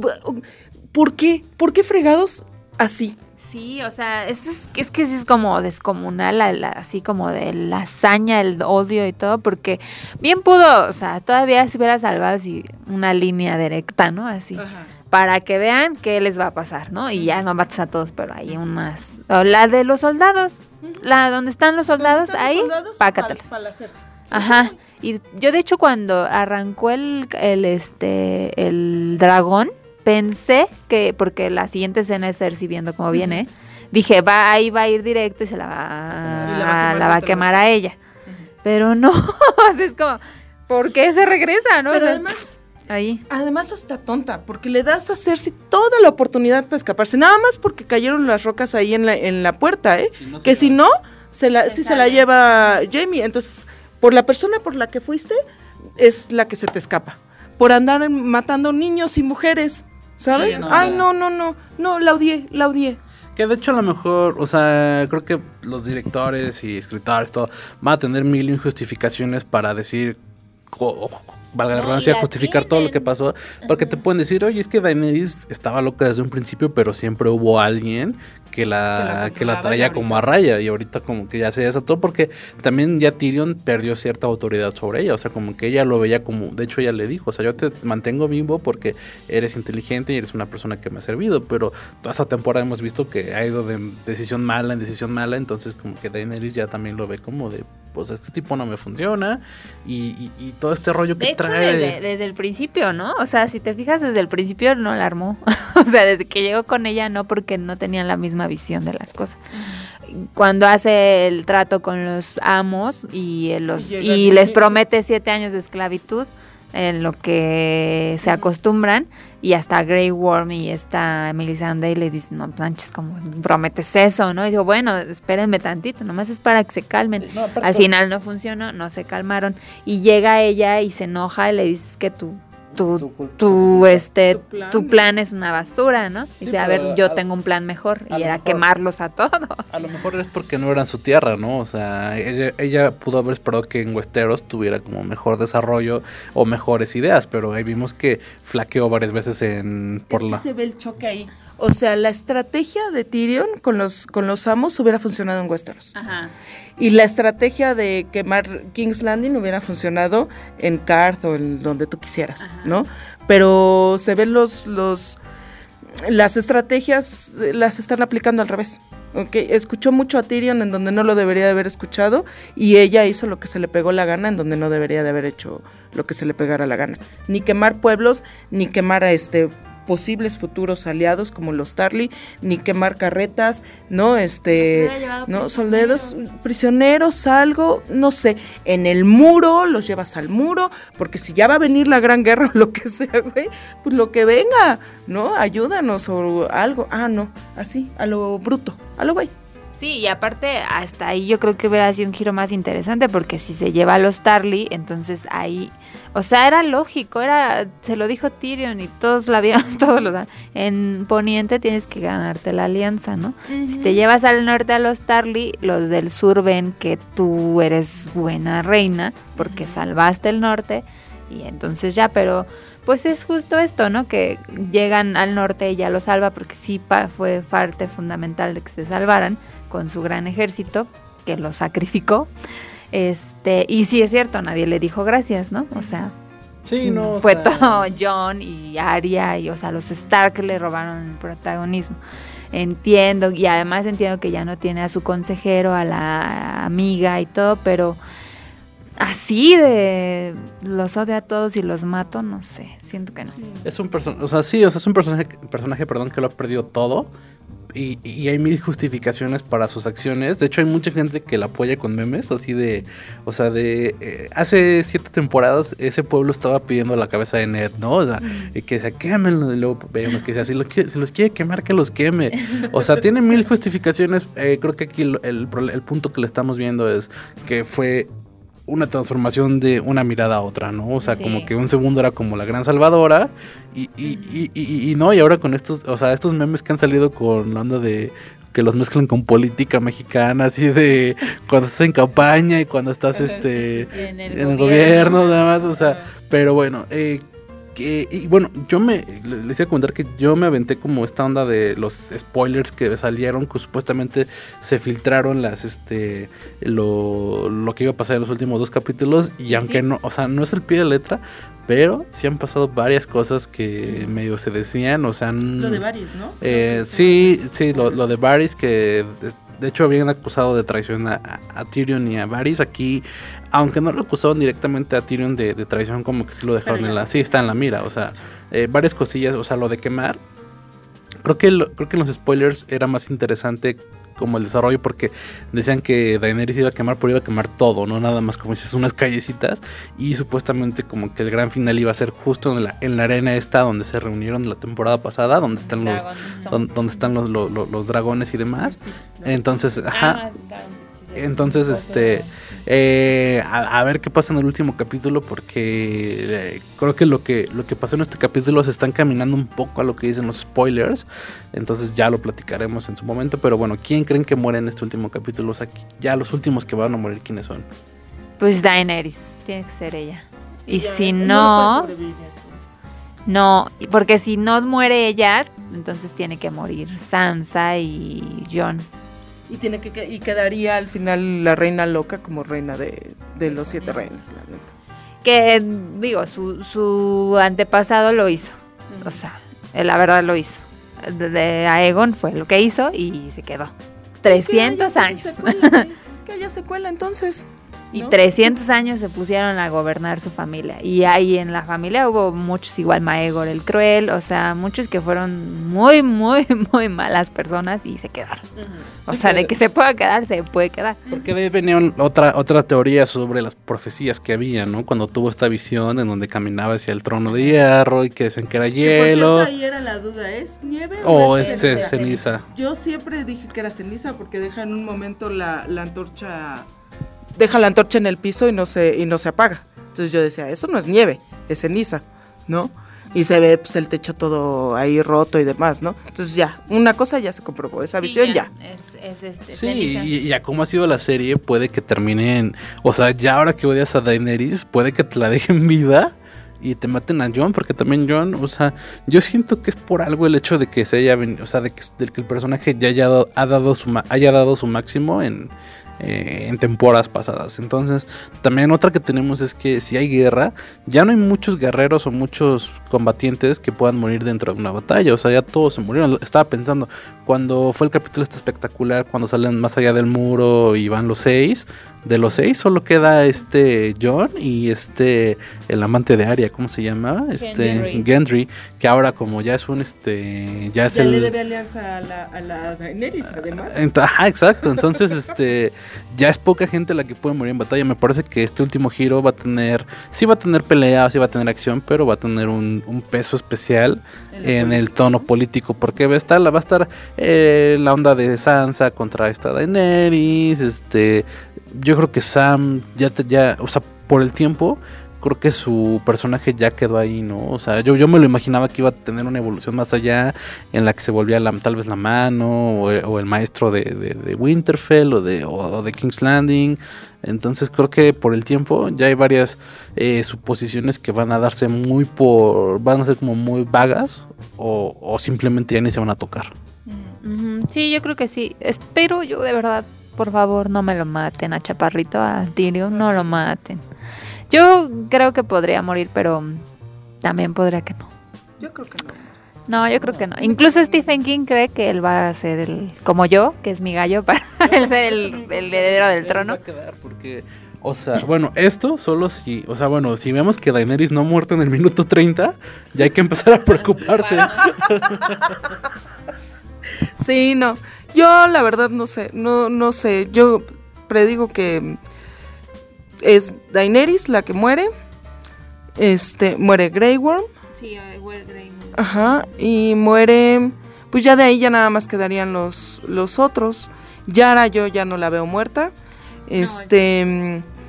¿Por qué? ¿Por qué fregados así? Sí, o sea, es, es, es que es como descomunal, así como de la hazaña, el odio y todo, porque bien pudo, o sea, todavía se hubiera salvado si una línea directa, ¿no? Así. Para que vean qué les va a pasar, ¿no? Y ya no mates a todos, pero hay unas. O la de los soldados, la donde están los soldados, ahí, pácatelas. Ajá. Y yo, de hecho, cuando arrancó el, el, este, el dragón, pensé que, porque la siguiente escena es Cersei viendo cómo viene, dije, va, ahí va a ir directo y se la va, la va a quemar, a, ella. Pero no, es como, ¿por qué se regresa, no? además, ahí. Además hasta tonta, porque le das a Cersei toda la oportunidad para escaparse, nada más porque cayeron las rocas ahí en la, en la puerta, ¿eh? que si no, se la, si se la lleva Jamie. Entonces, por la persona por la que fuiste, es la que se te escapa. Por andar matando niños y mujeres. ¿Sabes? Ay, no, no, no, no, la odié, la odié. Que de hecho a lo mejor, o sea, creo que los directores y escritores, todo, van a tener mil injustificaciones para decir, valga la redundancia, justificar todo lo que pasó. Porque te pueden decir, oye, es que Daenerys estaba loca desde un principio, pero siempre hubo alguien que la, que la, traía como a raya y ahorita como que ya se desató porque también ya Tyrion perdió cierta autoridad sobre ella, o sea, como que ella lo veía como, de hecho ella le dijo, o sea, yo te mantengo vivo porque eres inteligente y eres una persona que me ha servido, pero toda esa temporada hemos visto que ha ido de decisión mala en decisión mala, entonces como que Daenerys ya también lo ve como de, pues este tipo no me funciona y, todo este rollo que trae. Desde, desde, el principio, ¿no? O sea, si te fijas desde el principio no la armó, o sea, desde que llegó con ella no porque no tenían la misma visión de las cosas. Cuando hace el trato con los amos y, los, y les promete siete años de esclavitud, en lo que se acostumbran y hasta Grey Worm y esta Melisandre le dicen, no planches, como prometes eso, ¿no? Y digo, bueno, espérenme tantito, nomás es para que se calmen. Al final no funcionó, no se calmaron. Y llega ella y se enoja y le dices que tú tu, tu, este, tu plan. es una basura, ¿no? Y dice, a ver, yo tengo un plan mejor y era quemarlos a todos. A lo mejor es porque no eran su tierra, ¿no? O sea, ella, pudo haber esperado que en Westeros tuviera como mejor desarrollo o mejores ideas, pero ahí vimos que flaqueó varias veces en por la... se ve el choque ahí. O sea, la estrategia de Tyrion con los, con los amos hubiera funcionado en Westeros. Ajá. Y la estrategia de quemar King's Landing hubiera funcionado en Carth o en donde tú quisieras, ¿no? Pero se ven los, los, las estrategias las están aplicando al revés. Okay, escuchó mucho a Tyrion en donde no lo debería de haber escuchado y ella hizo lo que se le pegó la gana en donde no debería de haber hecho lo que se le pegara la gana. Ni quemar pueblos, ni quemar a este posibles futuros aliados como los Tarly, ni quemar carretas, ¿no? Este, ¿no? Soldados, prisioneros, algo, no sé, en el muro, los llevas al muro, porque si ya va a venir la gran guerra o lo que sea, güey, pues lo que venga, ¿no? Ayúdanos o algo. Ah, no, así, a lo bruto, a lo güey. Sí, y aparte hasta ahí yo creo que hubiera sido un giro más interesante porque si se lleva a los Tarly, entonces ahí, o sea, era lógico, era, se lo dijo Tyrion y todos la vieron, todos lo dan. En Poniente tienes que ganarte la alianza, ¿no? Si te llevas al norte a los Tarly, los del sur ven que tú eres buena reina porque salvaste el norte y entonces ya, pero pues es justo esto, ¿no? Que llegan al norte y ya lo salva porque sí fue parte fundamental de que se salvaran con su gran ejército que lo sacrificó. Este, y sí es cierto, nadie le dijo gracias, ¿no? O sea, sí, no, fue todo John y Arya y o sea, los Stark le robaron el protagonismo. Entiendo y además entiendo que ya no tiene a su consejero, a la amiga y todo, pero así de los odio a todos y los mato, no sé, siento que no. Es un personaje, o sea, sí, o sea, es un personaje, personaje, perdón, que lo ha perdido todo, y, hay mil justificaciones para sus acciones. De hecho, hay mucha gente que la apoya con memes, así de, o sea, de, eh, hace siete temporadas ese pueblo estaba pidiendo la cabeza de Ned, ¿no? O sea, y que se quémenlo, y luego vemos que si, lo, si los quiere quemar, que los queme. O sea, tiene mil justificaciones. Eh, creo que aquí el, el punto que le estamos viendo es que fue una transformación de una mirada a otra, ¿no? O sea, como que un segundo era como la gran salvadora y, y, y, y, no, y ahora con estos, o sea, estos memes que han salido con la onda de que los mezclan con política mexicana, así de cuando estás en campaña y cuando estás este en el, gobierno, gobierno, nada más, o sea, pero bueno, eh, y bueno, yo me les iba a comentar que yo me aventé como esta onda de los spoilers que salieron, que supuestamente se filtraron las este lo, lo que iba a pasar en los últimos dos capítulos. Y aunque no, o sea, no es el pie de letra, pero sí han pasado varias cosas que medio se decían, o sea... Lo de Varys, ¿no? Eh, sí, sí, lo, lo de Varys que de hecho habían acusado de traición a, Tyrion y a Varys. Aquí, aunque no lo acusaron directamente a Tyrion de, traición, como que sí lo dejaron en la... Sí, está en la mira, o sea, eh, varias cosillas, o sea, lo de quemar. Creo que, creo que en los spoilers era más interesante como el desarrollo porque decían que Daenerys iba a quemar, pero iba a quemar todo, no nada más como dices, unas callecitas y supuestamente como que el gran final iba a ser justo en la, en la arena esta donde se reunieron la temporada pasada, donde están los donde, están los, los, dragones y demás. Entonces, ajá. Entonces, este, eh, a, ver qué pasa en el último capítulo, porque eh, creo que lo que lo que pasó en este capítulo se está encaminando un poco a lo que dicen los spoilers. Entonces ya lo platicaremos en su momento. Pero bueno, ¿quién creen que muere en este último capítulo? O sea, ya los últimos que van a morir, ¿quiénes son? Pues Daenerys, tiene que ser ella. Y si no, no, porque si no muere ella, entonces tiene que morir Sansa y Jon. Y tiene que y quedaría al final la reina loca como reina de, los siete reinos. Que digo, su, su antepasado lo hizo. O sea, la verdad lo hizo. De, Aegon fue lo que hizo y se quedó. 300 años. Que haya secuela entonces. Y 300 años se pusieron a gobernar su familia. Y ahí en la familia hubo muchos, igual Maegor el Cruel, o sea, muchos que fueron muy, muy, muy malas personas y se quedaron. O sea, de que se pueda quedar, se puede quedar. Porque de ahí venía otra, otra teoría sobre las profecías que había, ¿no? Cuando tuvo esta visión en donde caminaba hacia el trono de hierro y que decían que era hielo. Por ahí era la duda, ¿es nieve o, es, ceniza? Yo siempre dije que era ceniza porque deja en un momento la, la antorcha deja la antorcha en el piso y no se, y no se apaga. Entonces yo decía, eso no es nieve, es ceniza, ¿no? Y se ve pues, el techo todo ahí roto y demás, ¿no? Entonces ya, una cosa ya se comprobó, esa visión ya. Es, este, sí, y ya como ha sido la serie, puede que terminen, o sea, ya ahora que odias a Daenerys, puede que te la dejen viva y te maten a John, porque también John, o sea, yo siento que es por algo el hecho de que se haya venido, o sea, de que, que el personaje ya haya ha dado su, haya dado su máximo en, eh, en temporadas pasadas. Entonces, también otra que tenemos es que si hay guerra, ya no hay muchos guerreros o muchos combatientes que puedan morir dentro de una batalla. O sea, ya todos se murieron. Estaba pensando, cuando fue el capítulo este espectacular, cuando salen más allá del muro y van los seis, de los seis solo queda este John y este el amante de Arya, ¿cómo se llama? Este Gendry. Gendry, que ahora como ya es un este ya es Ya el le debe alianza a la, a la Daenerys, además. Ajá, exacto. Entonces, este, ya es poca gente la que puede morir en batalla. Me parece que este último giro va a tener, sí va a tener pelea, sí va a tener acción, pero va a tener un, un peso especial en el tono político, porque va a estar, la va a estar eh, la onda de Sansa contra esta Daenerys, este, yo creo que Sam ya, ya, o sea, por el tiempo. Creo que su personaje ya quedó ahí, ¿no? O sea, yo, yo me lo imaginaba que iba a tener una evolución más allá, en la que se volvía tal vez la mano o, o el maestro de, de- de Winterfell o de, o- de King's Landing. Entonces creo que por el tiempo ya hay varias eh, suposiciones que van a darse muy por... van a ser como muy vagas o, o simplemente ya ni se van a tocar. Ujú, Sí, yo creo que sí. Espero yo de verdad, por favor, no me lo maten a Chaparrito, a Tyrion, no lo maten. Yo creo que podría morir, pero también podría que no. Yo creo que no. No, yo creo que no. Incluso Stephen King cree que él va a ser el, como yo, que es mi gallo, para él ser el, el heredero del trono. Va a quedar porque... O sea, bueno, esto solo si, o sea, bueno, si vemos que Daenerys no ha muerto en el minuto 30, ya hay que empezar a preocuparse. Sí, no. Yo la verdad no sé, no, no sé. Yo predigo que es Daenerys la que muere. Este, muere Grey Worm. Sí, Grey. Ajá. Y muere. Pues ya de ahí ya nada más quedarían los, los otros. Yara yo ya no la veo muerta. Este. mm,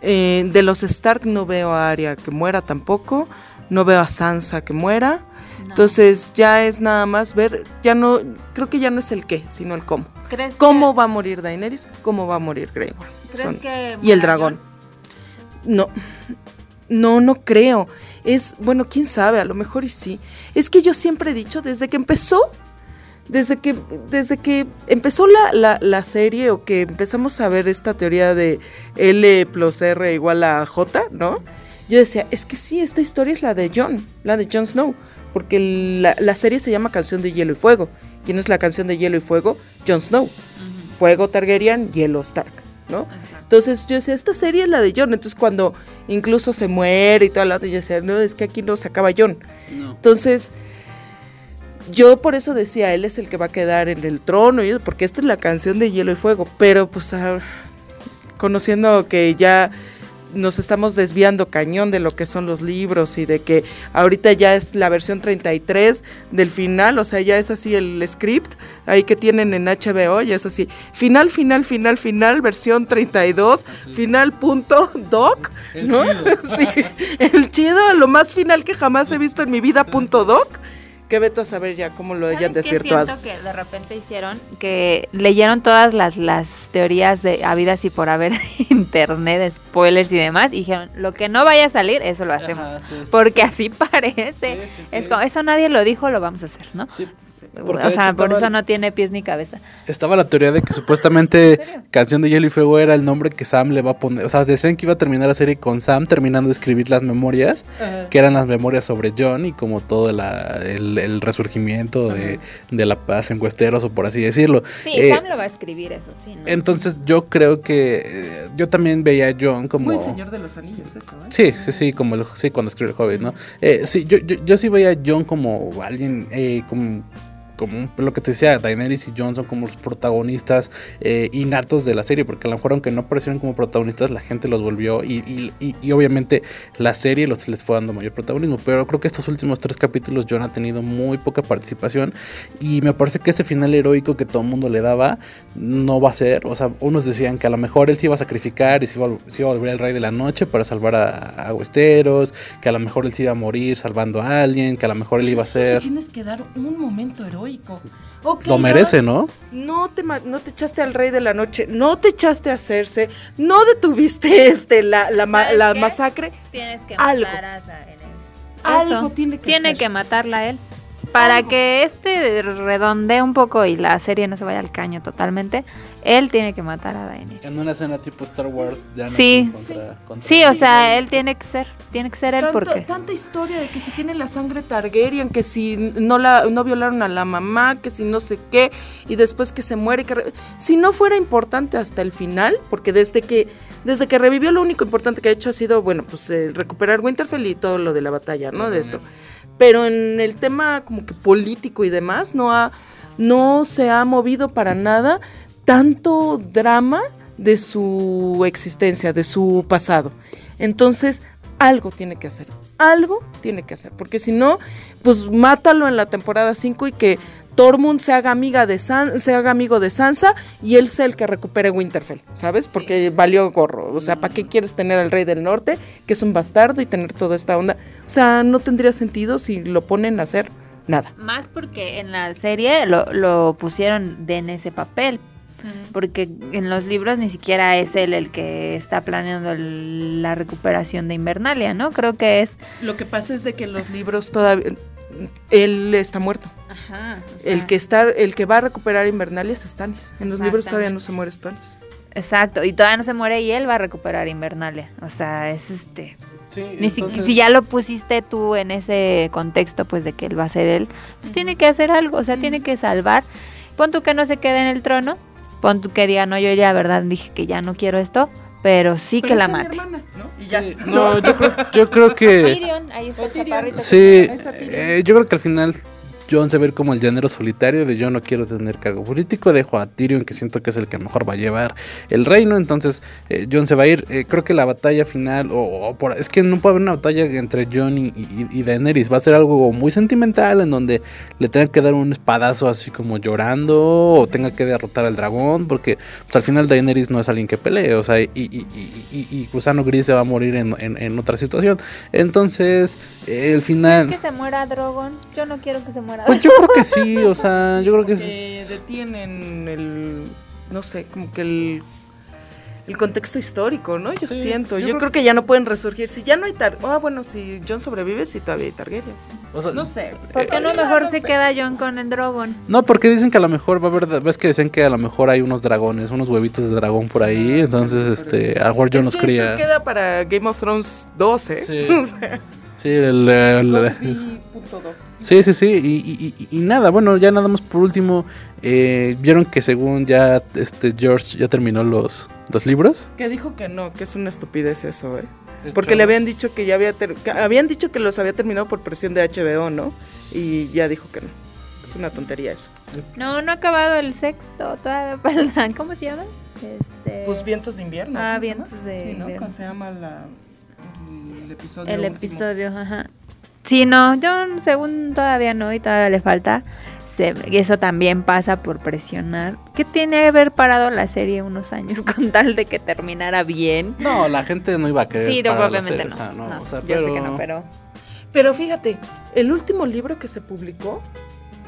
eh, de los Stark no veo a Arya que muera tampoco. No veo a Sansa que muera. Entonces ya es nada más ver, ya no, creo que ya no es el qué, sino el cómo. ¿Crees ¿Cómo va a morir Daenerys? ¿Cómo va a morir Grey Worm? ¿Crees Son- que y el dragón. No, no, no creo. Es, bueno, quién sabe, a lo mejor y sí. Es que yo siempre he dicho, desde que empezó, desde que, desde que empezó la, la, la serie o que empezamos a ver esta teoría de L plus R igual a J, ¿no? Yo decía, es que sí, esta historia es la de Jon, la de Jon Snow, porque la, la serie se llama Canción de Hielo y Fuego. ¿Quién es la canción de Hielo y Fuego? Jon Snow. Fuego Targaryen, Hielo Stark, ¿no? exacto. Entonces yo decía, esta serie es la de Jon. Entonces cuando incluso se muere y toda la yo decía, no, es que aquí no se acaba Jon. No. Entonces, yo por eso decía, él es el que va a quedar en el trono, y eso, porque esta es la canción de Hielo y Fuego. Pero pues ah, conociendo que ya nos estamos desviando cañón de lo que son los libros y de que ahorita ya es la versión 33 del final, o sea, ya es así el script ahí que tienen en HBO, ya es así, final, final, final, final, versión 32, final punto doc, El ¿no? chido. sí, el chido, lo más final que jamás he visto en mi vida punto doc, que veto a saber ya cómo lo hayan ¿Sabes qué desvirtuado. siento que de repente hicieron? Que leyeron todas las, las teorías de habidas y por haber de internet, spoilers y demás, y dijeron, lo que no vaya a salir, eso lo hacemos. Ajá, sí. Porque así parece. Sí, sí, sí. Es como, eso nadie lo dijo, lo vamos a hacer, ¿no? Sí, porque O sea, por eso no tiene pies ni cabeza. Estaba la teoría de que supuestamente. Canción de Hielo y Fuego era el nombre que Sam le va a poner. O sea, decían que iba a terminar la serie con Sam terminando de escribir las memorias, que eran las memorias sobre John y como todo la- el, el resurgimiento de, de la paz en Westeros, o por así decirlo. Sí, Eh, Sam lo va a escribir, eso sí, ¿no? Entonces yo creo que eh, yo también veía a John como... Muy Señor de los Anillos eso, ¿eh? Sí, sí, sí, como el, sí, cuando escribe el Hobbit, ¿no? Eh, sí, yo, yo, yo sí veía a John como alguien, eh, como, como lo que te decía, Daenerys y Jon son como los protagonistas eh, innatos de la serie, porque a lo mejor aunque no aparecieron como protagonistas, la gente los volvió y, y- y- obviamente la serie los, les fue dando mayor protagonismo, pero creo que estos últimos tres capítulos Jon ha tenido muy poca participación y me parece que ese final heroico que todo el mundo le daba no va a ser, o sea, unos decían que a lo mejor él se iba a sacrificar y se iba, a- se iba a volver el rey de la noche para salvar a, a Westeros, que a lo mejor él se iba a morir salvando a alguien, que a lo mejor él iba a ser... Tienes que dar un momento heroico. Lo no- merece, ¿no? No te, no te echaste al rey de la noche, no te echaste a hacerse, no detuviste este, la, la, ma- ¿Sabes la masacre. Tienes que Algo. matar a Daenerys. Algo Eso. tiene que Tiene ser. que matarla a él. para que este redondee un poco y la serie no se vaya al caño totalmente, él tiene que matar a Daenerys. En una escena tipo Star Wars de Sí. contra, contra- Sí, o sea, él tiene que ser, tiene que ser él Tanto- porque... Tanta historia de que si tiene la sangre Targaryen, que si no la no violaron a la mamá, que si no sé qué, y después que se muere. Que re- si no fuera importante hasta el final, porque desde que desde que revivió lo único importante que ha hecho ha sido, bueno, pues eh, recuperar Winterfell y todo lo de la batalla, ¿no? De esto. Pero en el tema como que político y demás, no ha, no se ha movido para nada tanto drama de su existencia, de su pasado. Entonces, algo tiene que hacer. Algo tiene que hacer. Porque si no, pues mátalo en la temporada 5 y que Tormund se haga amiga de San, se haga amigo de Sansa y él sea el que recupere Winterfell, ¿sabes? Porque valió gorro. O sea, ¿para qué quieres tener al rey del norte, que es un bastardo, y tener toda esta onda? O sea, no tendría sentido si lo ponen a hacer nada. Más porque en la serie lo, lo pusieron de en ese papel. Porque en los libros ni siquiera es él el que está planeando el- la recuperación de Invernalia, ¿no? Creo que es... Lo que pasa es de que en los libros todavía él está muerto. Ajá. El que está, el que va a recuperar Invernalia es Stannis. En los libros todavía no se muere Stannis. Exacto, y todavía no se muere y él va a recuperar Invernalia. O sea, es este... Sí, Ni si, entonces- si ya lo pusiste tú en ese contexto, pues de que él va a ser él, pues tiene que hacer algo, o sea, tiene que salvar. Pon tú que no se quede en el trono, pon tú que diga, no, yo ya, verdad, dije que ya no quiero esto, pero sí que la mate. Y ya. Sí, no, yo creo, yo creo que... Tyrion, ahí está O el Tyrion. chaparrito que Sí, eh, yo creo que al final John se ve como el llanero solitario de yo no quiero tener cargo político, dejo a Tyrion que siento que es el que mejor va a llevar el reino, entonces eh, John se va a ir, Eh, creo que la batalla final, o, por, es que no puede haber una batalla entre John y, Daenerys, va a ser algo muy sentimental en donde le tenga que dar un espadazo así como llorando o tenga que derrotar al dragón, porque pues, al final Daenerys no es alguien que pelee, o sea, y, y, Gusano Gris se va a morir en, en- otra situación, entonces el final... que se muera Drogon? Yo no quiero que se muera. Pues yo creo que sí, o sea, yo creo que Que es... detienen el, no sé, como que el, el contexto histórico, ¿no? Yo Sí, siento, yo yo, creo- creo que ya no pueden resurgir. Si ya no hay Tar... Ah, bueno, si John sobrevive, sí todavía hay Targaryens. o sea, No sé. ¿Por qué no Eh, mejor no se sé. queda John con el Drogon? No, porque dicen que a lo mejor va a haber, ves que dicen que a lo mejor hay unos dragones, unos huevitos de dragón por ahí, entonces este, a lo mejor John que cría. esto queda para Game of Thrones 2, ¿eh? Sí. O sea, Sí, el, el- Godby.2. sí, sí, sí, y, y- y- y nada, bueno, ya nada más por último, eh, vieron que según ya este George ya terminó los, los libros. Que dijo que no, que es una estupidez eso, ¿eh? Porque le habían dicho que ya había ter- que habían dicho que los había terminado por presión de HBO, ¿no? Y ya dijo que no. Es una tontería eso. No, no ha acabado el sexto, todavía faltan. ¿Cómo se llama? Este... Pues vientos de invierno. Ah, vientos de Sí, ¿no? invierno. ¿Cómo se llama la, el episodio El último? episodio, ajá. Sí, no, yo según todavía no y todavía le falta. Se- y eso también pasa por presionar. ¿Qué tiene que haber parado la serie unos años con tal de que terminara bien? No, la gente no iba a querer. Sí, no, serie, no. o sea, no, No, o sea, Yo sé que no, pero... Pero fíjate, el último libro que se publicó,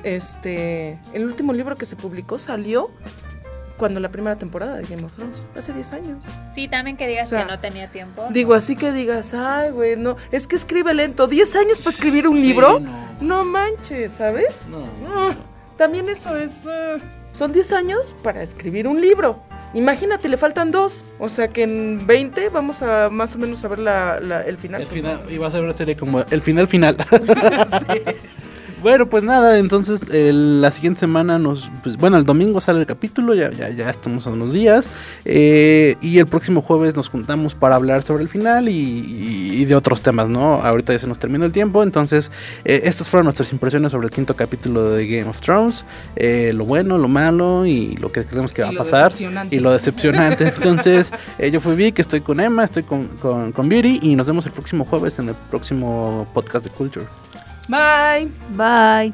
este, el último libro que se publicó salió cuando la primera temporada de Game of Thrones, hace 10 años. Sí, también que digas O sea, que no tenía tiempo. Digo, así que digas, ay, güey, no, es que escribe lento, 10 años para escribir un Sí, libro, no. no manches, ¿sabes? No. Mm, También eso es, eh, son 10 años para escribir un libro. Imagínate, le faltan dos, o sea que en 20 vamos a más o menos a ver la, la- el final. El pues, final, no. y va a ser una serie como el final final. Bueno, pues nada, entonces el- la siguiente semana nos, pues, bueno, el domingo sale el capítulo, ya, ya, ya estamos a unos días, eh, y el próximo jueves nos juntamos para hablar sobre el final y, y- y de otros temas, ¿no? Ahorita ya se nos terminó el tiempo, entonces eh, estas fueron nuestras impresiones sobre el quinto capítulo de Game of Thrones, eh, lo bueno, lo malo y lo que creemos que va a pasar. Y lo decepcionante. Entonces, eh, yo fui Vic, estoy con Emma, estoy con, con, con Beauty y nos vemos el próximo jueves en el próximo podcast de Culture. Bye. Bye.